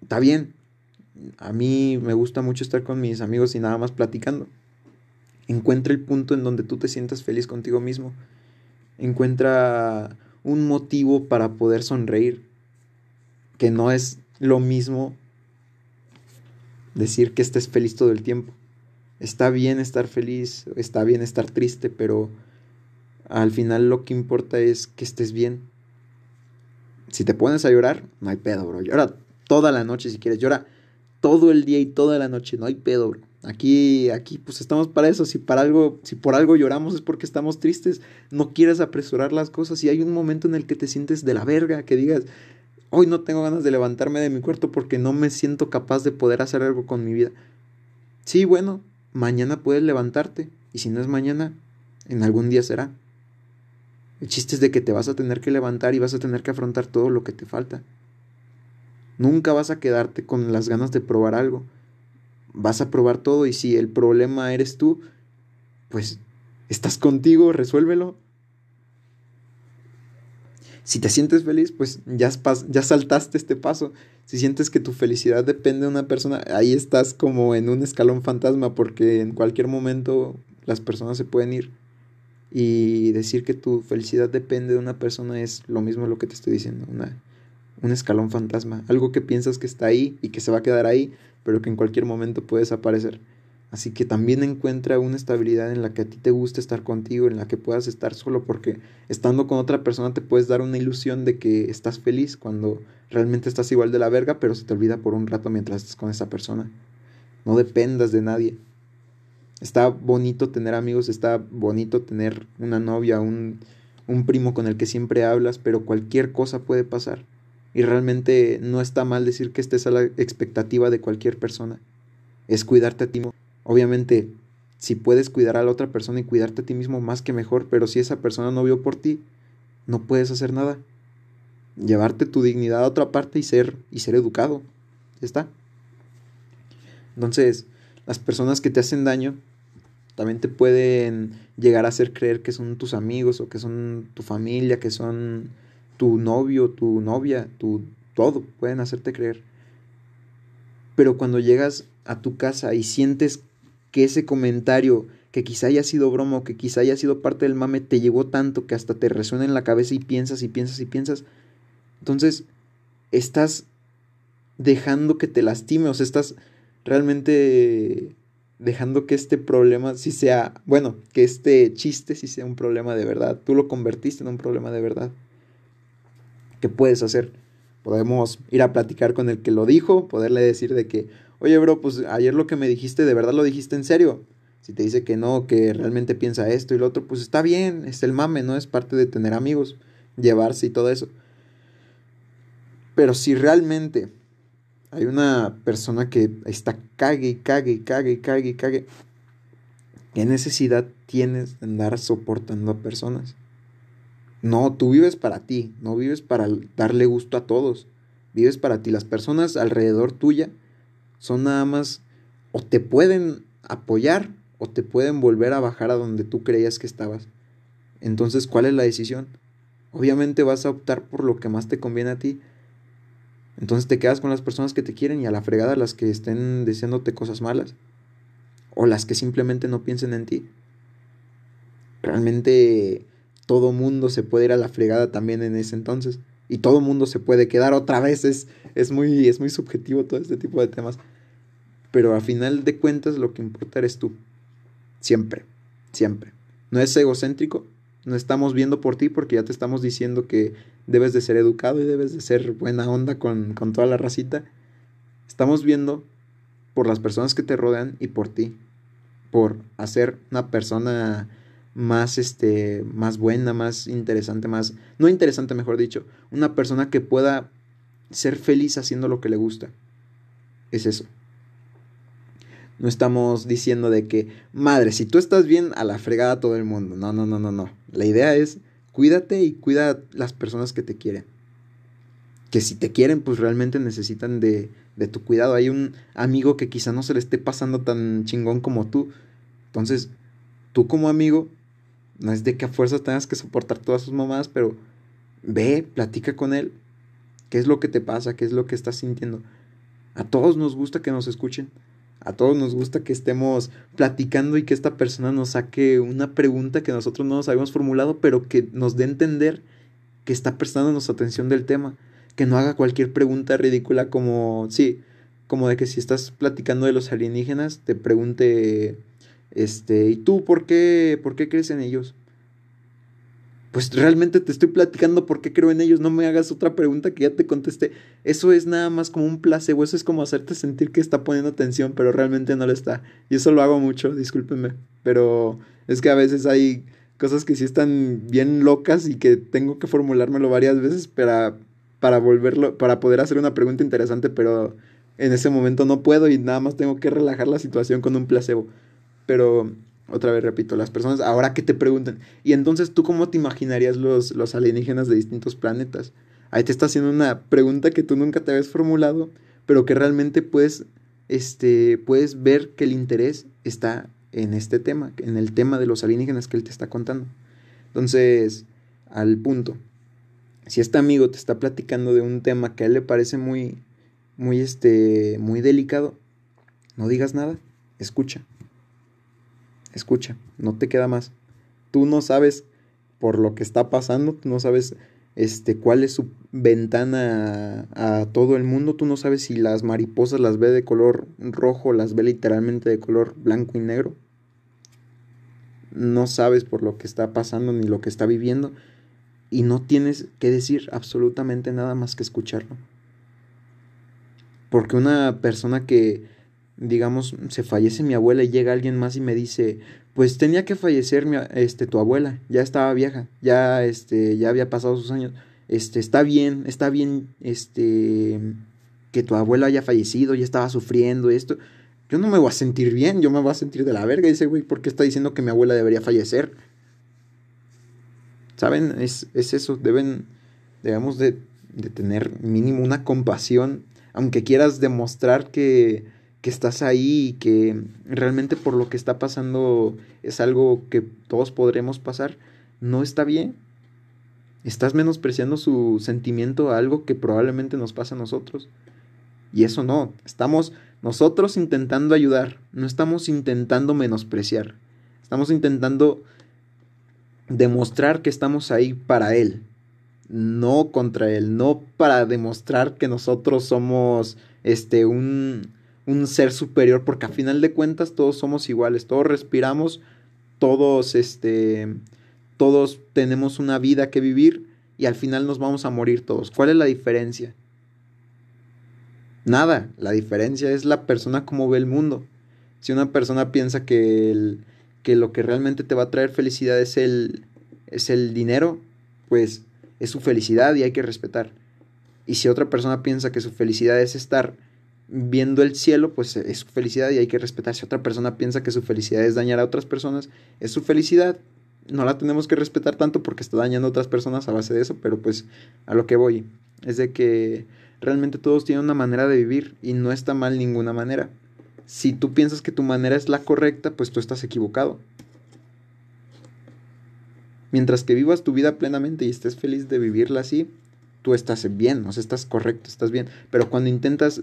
está bien. A mí me gusta mucho estar con mis amigos y nada más platicando. Encuentra el punto en donde tú te sientas feliz contigo mismo. Encuentra un motivo para poder sonreír. Que no es lo mismo decir que estés feliz todo el tiempo. Está bien estar feliz, está bien estar triste, pero al final lo que importa es que estés bien. Si te pones a llorar, no hay pedo, bro. Llora toda la noche si quieres. Llora todo el día y toda la noche, no hay pedo, bro. Aquí, aquí, pues estamos para eso. Si para algo, si por algo lloramos es porque estamos tristes. No quieres apresurar las cosas. Y hay un momento en el que te sientes de la verga, que digas, hoy no tengo ganas de levantarme de mi cuarto porque no me siento capaz de poder hacer algo con mi vida. Sí, bueno, mañana puedes levantarte. Y si no es mañana, en algún día será. El chiste es de que te vas a tener que levantar y vas a tener que afrontar todo lo que te falta. Nunca vas a quedarte con las ganas de probar algo vas a probar todo y si el problema eres tú, pues estás contigo, resuélvelo. Si te sientes feliz, pues ya, ya saltaste este paso. Si sientes que tu felicidad depende de una persona, ahí estás como en un escalón fantasma porque en cualquier momento las personas se pueden ir. Y decir que tu felicidad depende de una persona es lo mismo lo que te estoy diciendo, una, un escalón fantasma, algo que piensas que está ahí y que se va a quedar ahí, pero que en cualquier momento puede desaparecer. Así que también encuentra una estabilidad en la que a ti te guste estar contigo, en la que puedas estar solo, porque estando con otra persona te puedes dar una ilusión de que estás feliz cuando realmente estás igual de la verga, pero se te olvida por un rato mientras estás con esa persona. No dependas de nadie. Está bonito tener amigos, está bonito tener una novia, un, un primo con el que siempre hablas, pero cualquier cosa puede pasar. Y realmente no está mal decir que estés a la expectativa de cualquier persona. Es cuidarte a ti mismo. Obviamente, si puedes cuidar a la otra persona y cuidarte a ti mismo más que mejor, pero si esa persona no vio por ti, no puedes hacer nada. Llevarte tu dignidad a otra parte y ser y ser educado. Ya está. Entonces, las personas que te hacen daño también te pueden llegar a hacer creer que son tus amigos o que son tu familia, que son tu novio, tu novia, tu todo, pueden hacerte creer. Pero cuando llegas a tu casa y sientes que ese comentario, que quizá haya sido broma o que quizá haya sido parte del mame, te llegó tanto que hasta te resuena en la cabeza y piensas y piensas y piensas, entonces estás dejando que te lastime, o sea, estás realmente dejando que este problema si sea, bueno, que este chiste si sea un problema de verdad. Tú lo convertiste en un problema de verdad. ¿Qué puedes hacer? Podemos ir a platicar con el que lo dijo, poderle decir de que, oye, bro, pues ayer lo que me dijiste, ¿de verdad lo dijiste en serio? Si te dice que no, que realmente piensa esto y lo otro, pues está bien, es el mame, ¿no? Es parte de tener amigos, llevarse y todo eso. Pero si realmente hay una persona que está cague y cague y cague y cague y cague. ¿Qué necesidad tienes de andar soportando a personas? No, tú vives para ti, no vives para darle gusto a todos. Vives para ti. Las personas alrededor tuya son nada más o te pueden apoyar o te pueden volver a bajar a donde tú creías que estabas. Entonces, ¿cuál es la decisión? Obviamente vas a optar por lo que más te conviene a ti. Entonces te quedas con las personas que te quieren y a la fregada las que estén diciéndote cosas malas. O las que simplemente no piensen en ti. Realmente todo mundo se puede ir a la fregada también en ese entonces. Y todo mundo se puede quedar otra vez. Es, es, muy, es muy subjetivo todo este tipo de temas. Pero a final de cuentas lo que importa eres tú. Siempre, siempre. No es egocéntrico, no estamos viendo por ti porque ya te estamos diciendo que debes de ser educado y debes de ser buena onda con, con toda la racita. Estamos viendo por las personas que te rodean y por ti. Por hacer una persona más este más buena, más interesante, más no interesante, mejor dicho, una persona que pueda ser feliz haciendo lo que le gusta. Es eso. No estamos diciendo de que, madre, si tú estás bien, a la fregada todo el mundo. No, no, no, no, no. La idea es cuídate y cuida las personas que te quieren. Que si te quieren, pues realmente necesitan de, de tu cuidado. Hay un amigo que quizá no se le esté pasando tan chingón como tú. Entonces, tú como amigo, no es de que a fuerzas tengas que soportar todas sus mamás, pero ve, platica con él. ¿Qué es lo que te pasa? ¿Qué es lo que estás sintiendo? A todos nos gusta que nos escuchen. A todos nos gusta que estemos platicando y que esta persona nos saque una pregunta que nosotros no nos habíamos formulado, pero que nos dé a entender que está prestándonos atención del tema. Que no haga cualquier pregunta ridícula como, sí, como de que si estás platicando de los alienígenas, te pregunte, este, ¿y tú por qué, por qué crees en ellos? pues realmente te estoy platicando por qué creo en ellos, no me hagas otra pregunta que ya te contesté. Eso es nada más como un placebo, eso es como hacerte sentir que está poniendo atención, pero realmente no lo está. Y eso lo hago mucho, discúlpenme, pero es que a veces hay cosas que sí están bien locas y que tengo que formulármelo varias veces para, para volverlo, para poder hacer una pregunta interesante, pero en ese momento no puedo y nada más tengo que relajar la situación con un placebo. Pero otra vez repito, las personas ahora que te preguntan, y entonces tú cómo te imaginarías los, los alienígenas de distintos planetas? Ahí te está haciendo una pregunta que tú nunca te habías formulado, pero que realmente puedes, este, puedes ver que el interés está en este tema, en el tema de los alienígenas que él te está contando. Entonces, al punto, si este amigo te está platicando de un tema que a él le parece muy, muy, este, muy delicado, no digas nada, escucha escucha, no te queda más. Tú no sabes por lo que está pasando, tú no sabes este, cuál es su ventana a, todo el mundo, tú no sabes si las mariposas las ve de color rojo, las ve literalmente de color blanco y negro. No sabes por lo que está pasando ni lo que está viviendo y no tienes que decir absolutamente nada más que escucharlo. Porque una persona que digamos, se fallece mi abuela y llega alguien más y me dice, pues tenía que fallecer este, tu abuela, ya estaba vieja, ya, este, ya había pasado sus años, este, está bien, está bien, este, que tu abuela haya fallecido, ya estaba sufriendo esto, yo no me voy a sentir bien, yo me voy a sentir de la verga, dice, güey, ¿por qué está diciendo que mi abuela debería fallecer? ¿Saben? Es, es eso, deben, debemos de, de tener mínimo una compasión, aunque quieras demostrar que que estás ahí y que realmente por lo que está pasando es algo que todos podremos pasar, no está bien. Estás menospreciando su sentimiento a algo que probablemente nos pasa a nosotros. Y eso no, estamos nosotros intentando ayudar, no estamos intentando menospreciar. Estamos intentando demostrar que estamos ahí para Él, no contra Él, no para demostrar que nosotros somos este un un ser superior, porque a final de cuentas todos somos iguales, todos respiramos, todos, este, todos tenemos una vida que vivir y al final nos vamos a morir todos. ¿Cuál es la diferencia? Nada, la diferencia es la persona como ve el mundo. Si una persona piensa que, el, que lo que realmente te va a traer felicidad es el, es el dinero, pues es su felicidad y hay que respetar. Y si otra persona piensa que su felicidad es estar viendo el cielo, pues es su felicidad y hay que respetar. Si otra persona piensa que su felicidad es dañar a otras personas, es su felicidad. No la tenemos que respetar tanto porque está dañando a otras personas a base de eso, pero pues a lo que voy es de que realmente todos tienen una manera de vivir y no está mal ninguna manera. Si tú piensas que tu manera es la correcta, pues tú estás equivocado. Mientras que vivas tu vida plenamente y estés feliz de vivirla así, tú estás bien, o sea, estás correcto, estás bien. Pero cuando intentas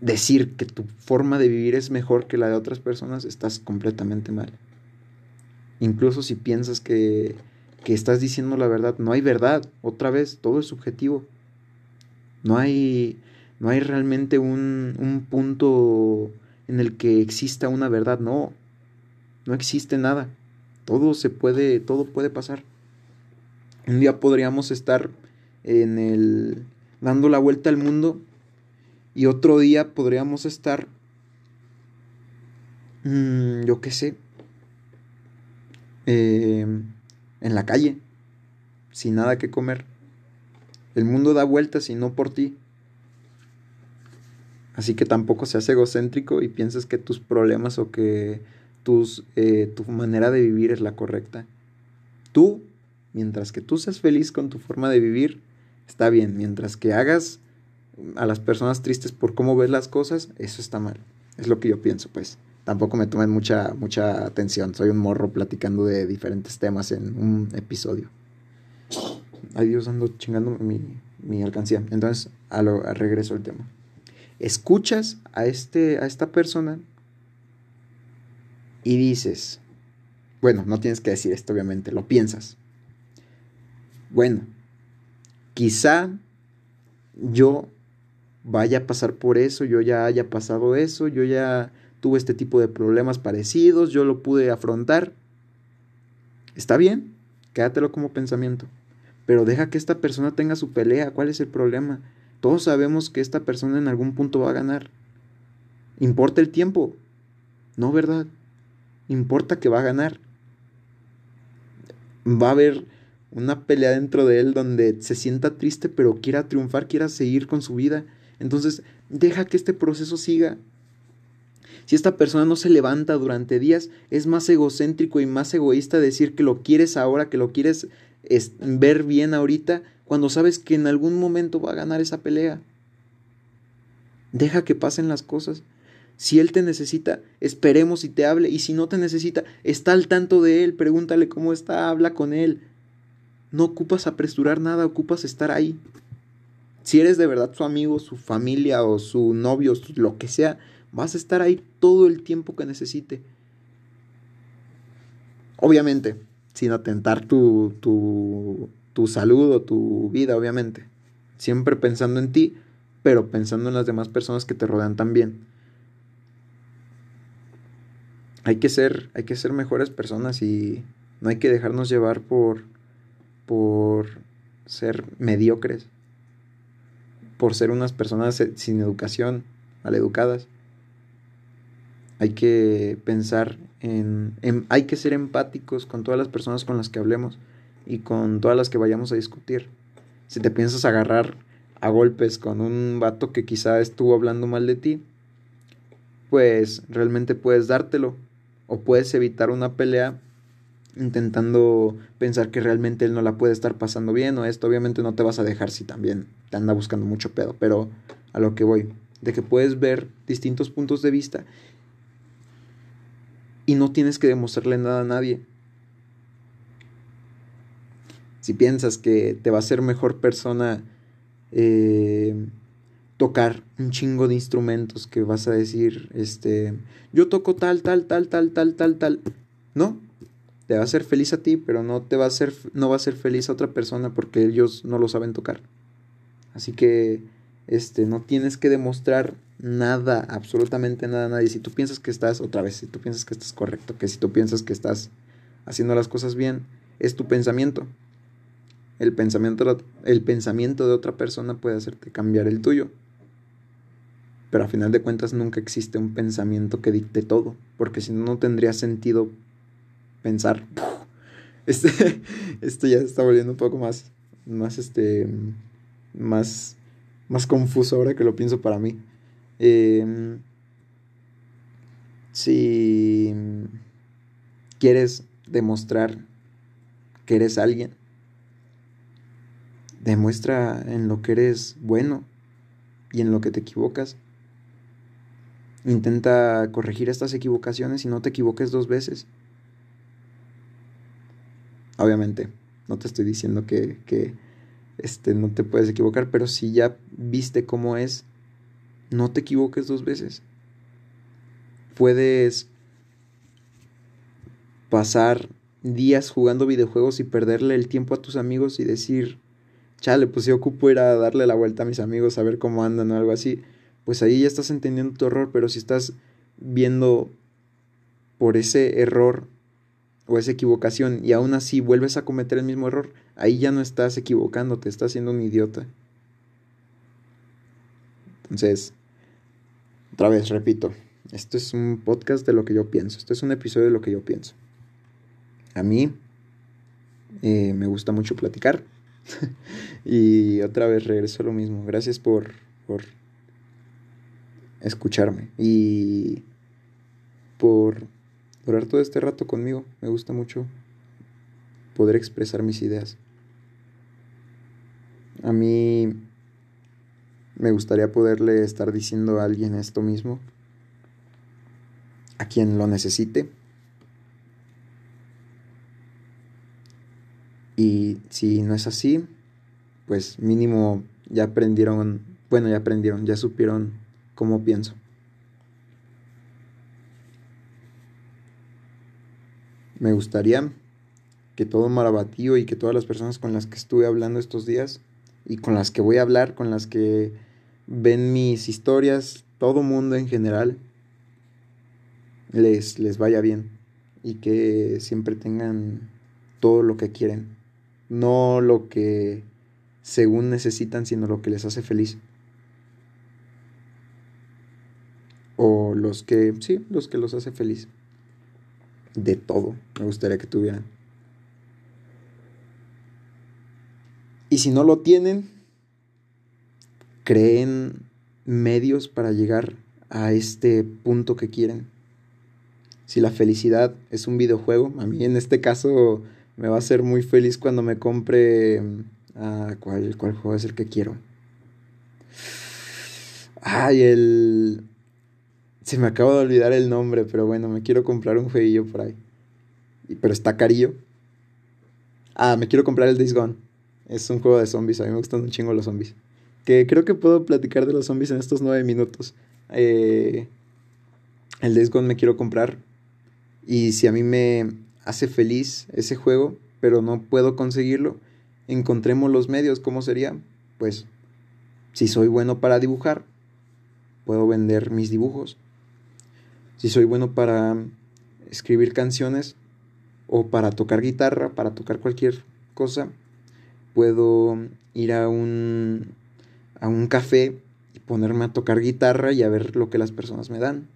decir que tu forma de vivir es mejor que la de otras personas, estás completamente mal. Incluso si piensas que, que estás diciendo la verdad, no hay verdad, otra vez, todo es subjetivo. No hay, no hay realmente un, un punto en el que exista una verdad, no, no existe nada. Todo se puede, todo puede pasar. Un día podríamos estar en el dando la vuelta al mundo y otro día podríamos estar, mm, yo qué sé, em, en la calle, sin nada que comer. El mundo da vueltas y no por ti. Así que tampoco seas egocéntrico y pienses que tus problemas o que tus, eh, tu manera de vivir es la correcta. Tú, mientras que tú seas feliz con tu forma de vivir, está bien. Mientras que hagas a las personas tristes por cómo ves las cosas, eso está mal. Es lo que yo pienso, pues. Tampoco me tomen mucha, mucha atención. Soy un morro platicando de diferentes temas en un episodio. Ay Dios, ando chingando mi, mi alcancía. Entonces, a lo, a regreso al tema. Escuchas a, este, a esta persona y dices, bueno, no tienes que decir esto, obviamente, lo piensas. Bueno, quizá yo vaya a pasar por eso, yo ya haya pasado eso, yo ya tuve este tipo de problemas parecidos, yo lo pude afrontar. Está bien, quédatelo como pensamiento, pero deja que esta persona tenga su pelea, ¿cuál es el problema? Todos sabemos que esta persona en algún punto va a ganar. Importa el tiempo, no verdad, importa que va a ganar. Va a haber una pelea dentro de él donde se sienta triste pero quiera triunfar, quiera seguir con su vida entonces, deja que este proceso siga. Si esta persona no se levanta durante días, es más egocéntrico y más egoísta decir que lo quieres ahora, que lo quieres ver bien ahorita, cuando sabes que en algún momento va a ganar esa pelea. Deja que pasen las cosas. Si él te necesita, esperemos y te hable. Y si no te necesita, está al tanto de él, pregúntale cómo está, habla con él. No ocupas apresurar nada, ocupas estar ahí. Si eres de verdad su amigo, su familia o su novio, lo que sea, vas a estar ahí todo el tiempo que necesite. Obviamente, sin atentar tu, tu, tu salud o tu vida, obviamente. Siempre pensando en ti, pero pensando en las demás personas que te rodean también. Hay que ser, hay que ser mejores personas y no hay que dejarnos llevar por, por ser mediocres por ser unas personas sin educación, maleducadas. Hay que pensar en, Hay que ser empáticos con todas las personas con las que hablemos y con todas las que vayamos a discutir. Si te piensas agarrar a golpes con un vato que quizá estuvo hablando mal de ti, pues realmente puedes dártelo o puedes evitar una pelea intentando pensar que realmente él no la puede estar pasando bien o esto, obviamente no te vas a dejar si también te anda buscando mucho pedo, pero a lo que voy, de que puedes ver distintos puntos de vista y no tienes que demostrarle nada a nadie. Si piensas que te va a ser mejor persona eh, tocar un chingo de instrumentos que vas a decir, este, yo toco tal, tal, tal, tal, tal, tal, tal, no, te va a hacer feliz a ti, pero no te va a no va a ser feliz a otra persona porque ellos no lo saben tocar. Así que este, no tienes que demostrar nada, absolutamente nada a nadie. Si tú piensas que estás, otra vez, si tú piensas que estás correcto, que si tú piensas que estás haciendo las cosas bien, es tu pensamiento. El pensamiento, el pensamiento de otra persona puede hacerte cambiar el tuyo. Pero a final de cuentas nunca existe un pensamiento que dicte todo, porque si no, no tendría sentido pensar. Este, esto ya está volviendo un poco más, más, este, más, más confuso ahora que lo pienso para mí. Em, si quieres demostrar que eres alguien, demuestra en lo que eres bueno y en lo que te equivocas. Intenta corregir estas equivocaciones y no te equivoques dos veces. Obviamente, no te estoy diciendo que, que este, no te puedes equivocar, pero si ya viste cómo es, no te equivoques dos veces. Puedes pasar días jugando videojuegos y perderle el tiempo a tus amigos y decir, chale, pues si ocupo ir a darle la vuelta a mis amigos a ver cómo andan o algo así, pues ahí ya estás entendiendo tu error, pero si estás viendo por ese error o esa equivocación y aún así vuelves a cometer el mismo error, ahí ya no estás equivocándote, estás siendo un idiota. Entonces, otra vez, repito, esto es un podcast de lo que yo pienso, esto es un episodio de lo que yo pienso. A mí eh, me gusta mucho platicar y otra vez regreso a lo mismo. Gracias por, por escucharme y por durar todo este rato conmigo. Me gusta mucho poder expresar mis ideas. A mí me gustaría poderle estar diciendo a alguien esto mismo, a quien lo necesite. Y si no es así, pues mínimo ya aprendieron, bueno, ya aprendieron, ya supieron cómo pienso. Me gustaría que todo Marabatío y que todas las personas con las que estuve hablando estos días y con las que voy a hablar, con las que ven mis historias, todo mundo en general, les, les vaya bien y que siempre tengan todo lo que quieren, no lo que según necesitan, sino lo que les hace feliz. O los que, sí, los que los hace feliz. De todo, me gustaría que tuvieran. Y si no lo tienen, creen medios para llegar a este punto que quieren. Si la felicidad es un videojuego, a mí en este caso me va a hacer muy feliz cuando me compre... Ah, ¿cuál, ¿Cuál juego es el que quiero? Ay, el... Se me acaba de olvidar el nombre, pero bueno, me quiero comprar un jueguillo por ahí. Pero está carillo. Ah, me quiero comprar el Days Gone. Es un juego de zombies, a mí me gustan un chingo los zombies. Que creo que puedo platicar de los zombies en estos nueve minutos. Eh, el Days Gone me quiero comprar. Y si a mí me hace feliz ese juego, pero no puedo conseguirlo, encontremos los medios. ¿Cómo sería? Pues, si soy bueno para dibujar, puedo vender mis dibujos. Si soy bueno para escribir canciones o para tocar guitarra, para tocar cualquier cosa, puedo ir a un, a un café y ponerme a tocar guitarra y a ver lo que las personas me dan.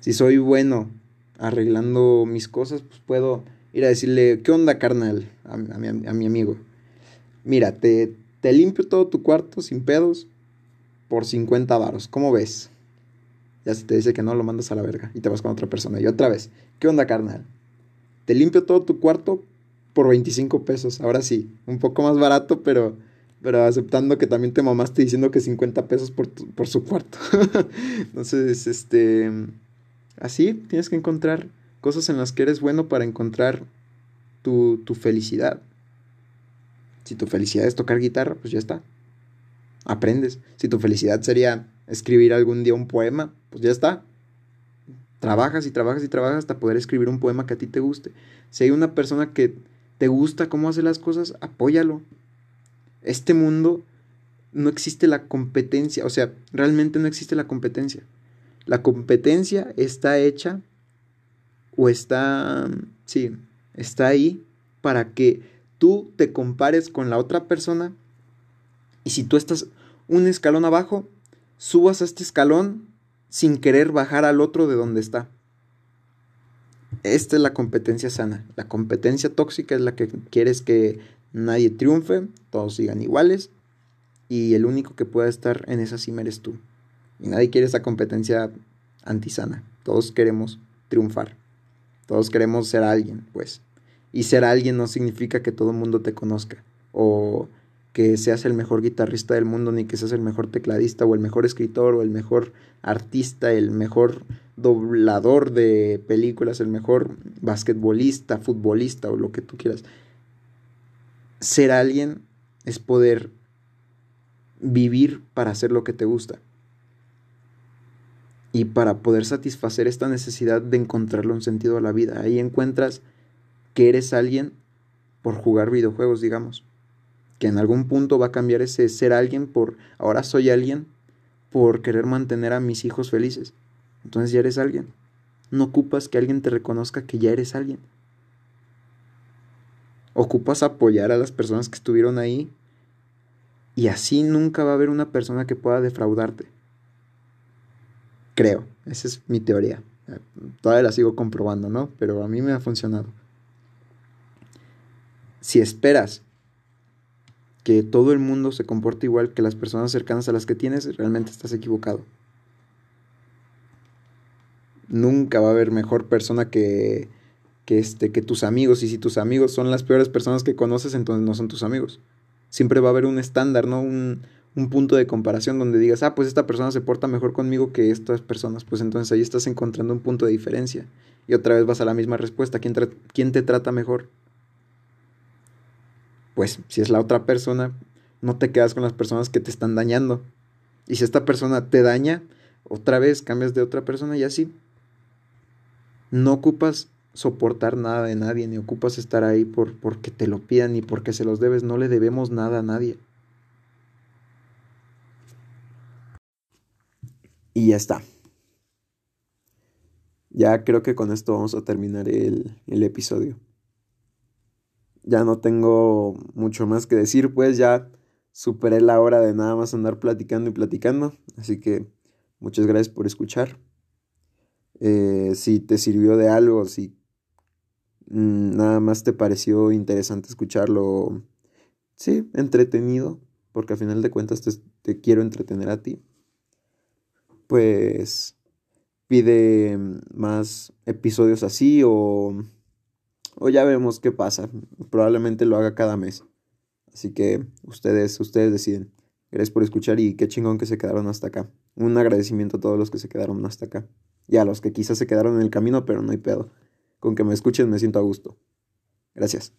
Si soy bueno arreglando mis cosas, pues puedo ir a decirle, ¿qué onda, carnal? A, mi, a mi, amigo. Mira, te, te limpio todo tu cuarto sin pedos por 50 varos. ¿Cómo ves? Ya si te dice que no, lo mandas a la verga y te vas con otra persona. Y otra vez, ¿qué onda, carnal? Te limpio todo tu cuarto por 25 pesos. Ahora sí, un poco más barato, pero, pero aceptando que también te mamaste diciendo que 50 pesos por, por su cuarto. Entonces, este, así tienes que encontrar cosas en las que eres bueno para encontrar tu, tu felicidad. Si tu felicidad es tocar guitarra, pues ya está. Aprendes. Si tu felicidad sería escribir algún día un poema, pues ya está. Trabajas y trabajas y trabajas hasta poder escribir un poema que a ti te guste. Si hay una persona que te gusta cómo hace las cosas, apóyalo. Este mundo no existe la competencia, o sea, realmente no existe la competencia. La competencia está hecha o está, sí, está ahí para que tú te compares con la otra persona y si tú estás un escalón abajo, subas a este escalón sin querer bajar al otro de donde está. Esta es la competencia sana. La competencia tóxica es la que quieres que nadie triunfe, todos sigan iguales y el único que pueda estar en esa cima eres tú. Y nadie quiere esa competencia antisana. Todos queremos triunfar. Todos queremos ser alguien, pues. Y ser alguien no significa que todo el mundo te conozca. O que seas el mejor guitarrista del mundo, ni que seas el mejor tecladista, o el mejor escritor, o el mejor artista, el mejor doblador de películas, el mejor basquetbolista, futbolista, o lo que tú quieras. Ser alguien es poder vivir para hacer lo que te gusta. Y para poder satisfacer esta necesidad de encontrarle un sentido a la vida. Ahí encuentras que eres alguien por jugar videojuegos, digamos. Que en algún punto va a cambiar ese ser alguien por ahora soy alguien por querer mantener a mis hijos felices. Entonces ya eres alguien. No ocupas que alguien te reconozca que ya eres alguien. Ocupas apoyar a las personas que estuvieron ahí y así nunca va a haber una persona que pueda defraudarte. Creo, esa es mi teoría. Todavía la sigo comprobando, ¿no? Pero a mí me ha funcionado. Si esperas que todo el mundo se comporte igual que las personas cercanas a las que tienes, realmente estás equivocado. Nunca va a haber mejor persona que, que, este, que tus amigos. Y si tus amigos son las peores personas que conoces, entonces no son tus amigos siempre va a haber un estándar, ¿no? Un, punto de comparación donde digas, ah, pues esta persona se porta mejor conmigo que estas personas, pues entonces ahí estás encontrando un punto de diferencia. Y otra vez vas a la misma respuesta, ¿quién, ¿quién te trata mejor? Pues si es la otra persona, no te quedas con las personas que te están dañando. Y si esta persona te daña, otra vez cambias de otra persona y así. No ocupas soportar nada de nadie, ni ocupas estar ahí por, porque te lo pidan, ni porque se los debes, no le debemos nada a nadie. Y ya está. Ya creo que con esto vamos a terminar el, el episodio. Ya no tengo mucho más que decir, pues ya superé la hora de nada más andar platicando y platicando. Así que muchas gracias por escuchar. Eh, si te sirvió de algo, si Mm, nada más te pareció interesante escucharlo, sí, entretenido, porque al final de cuentas te, quiero entretener a ti, pues pide más episodios así o, o ya vemos qué pasa. Probablemente lo haga cada mes. Así que ustedes, ustedes deciden. Gracias por escuchar y qué chingón que se quedaron hasta acá. Un agradecimiento a todos los que se quedaron hasta acá. Y a los que quizás se quedaron en el camino, pero no hay pedo. Con que me escuchen me siento a gusto. Gracias.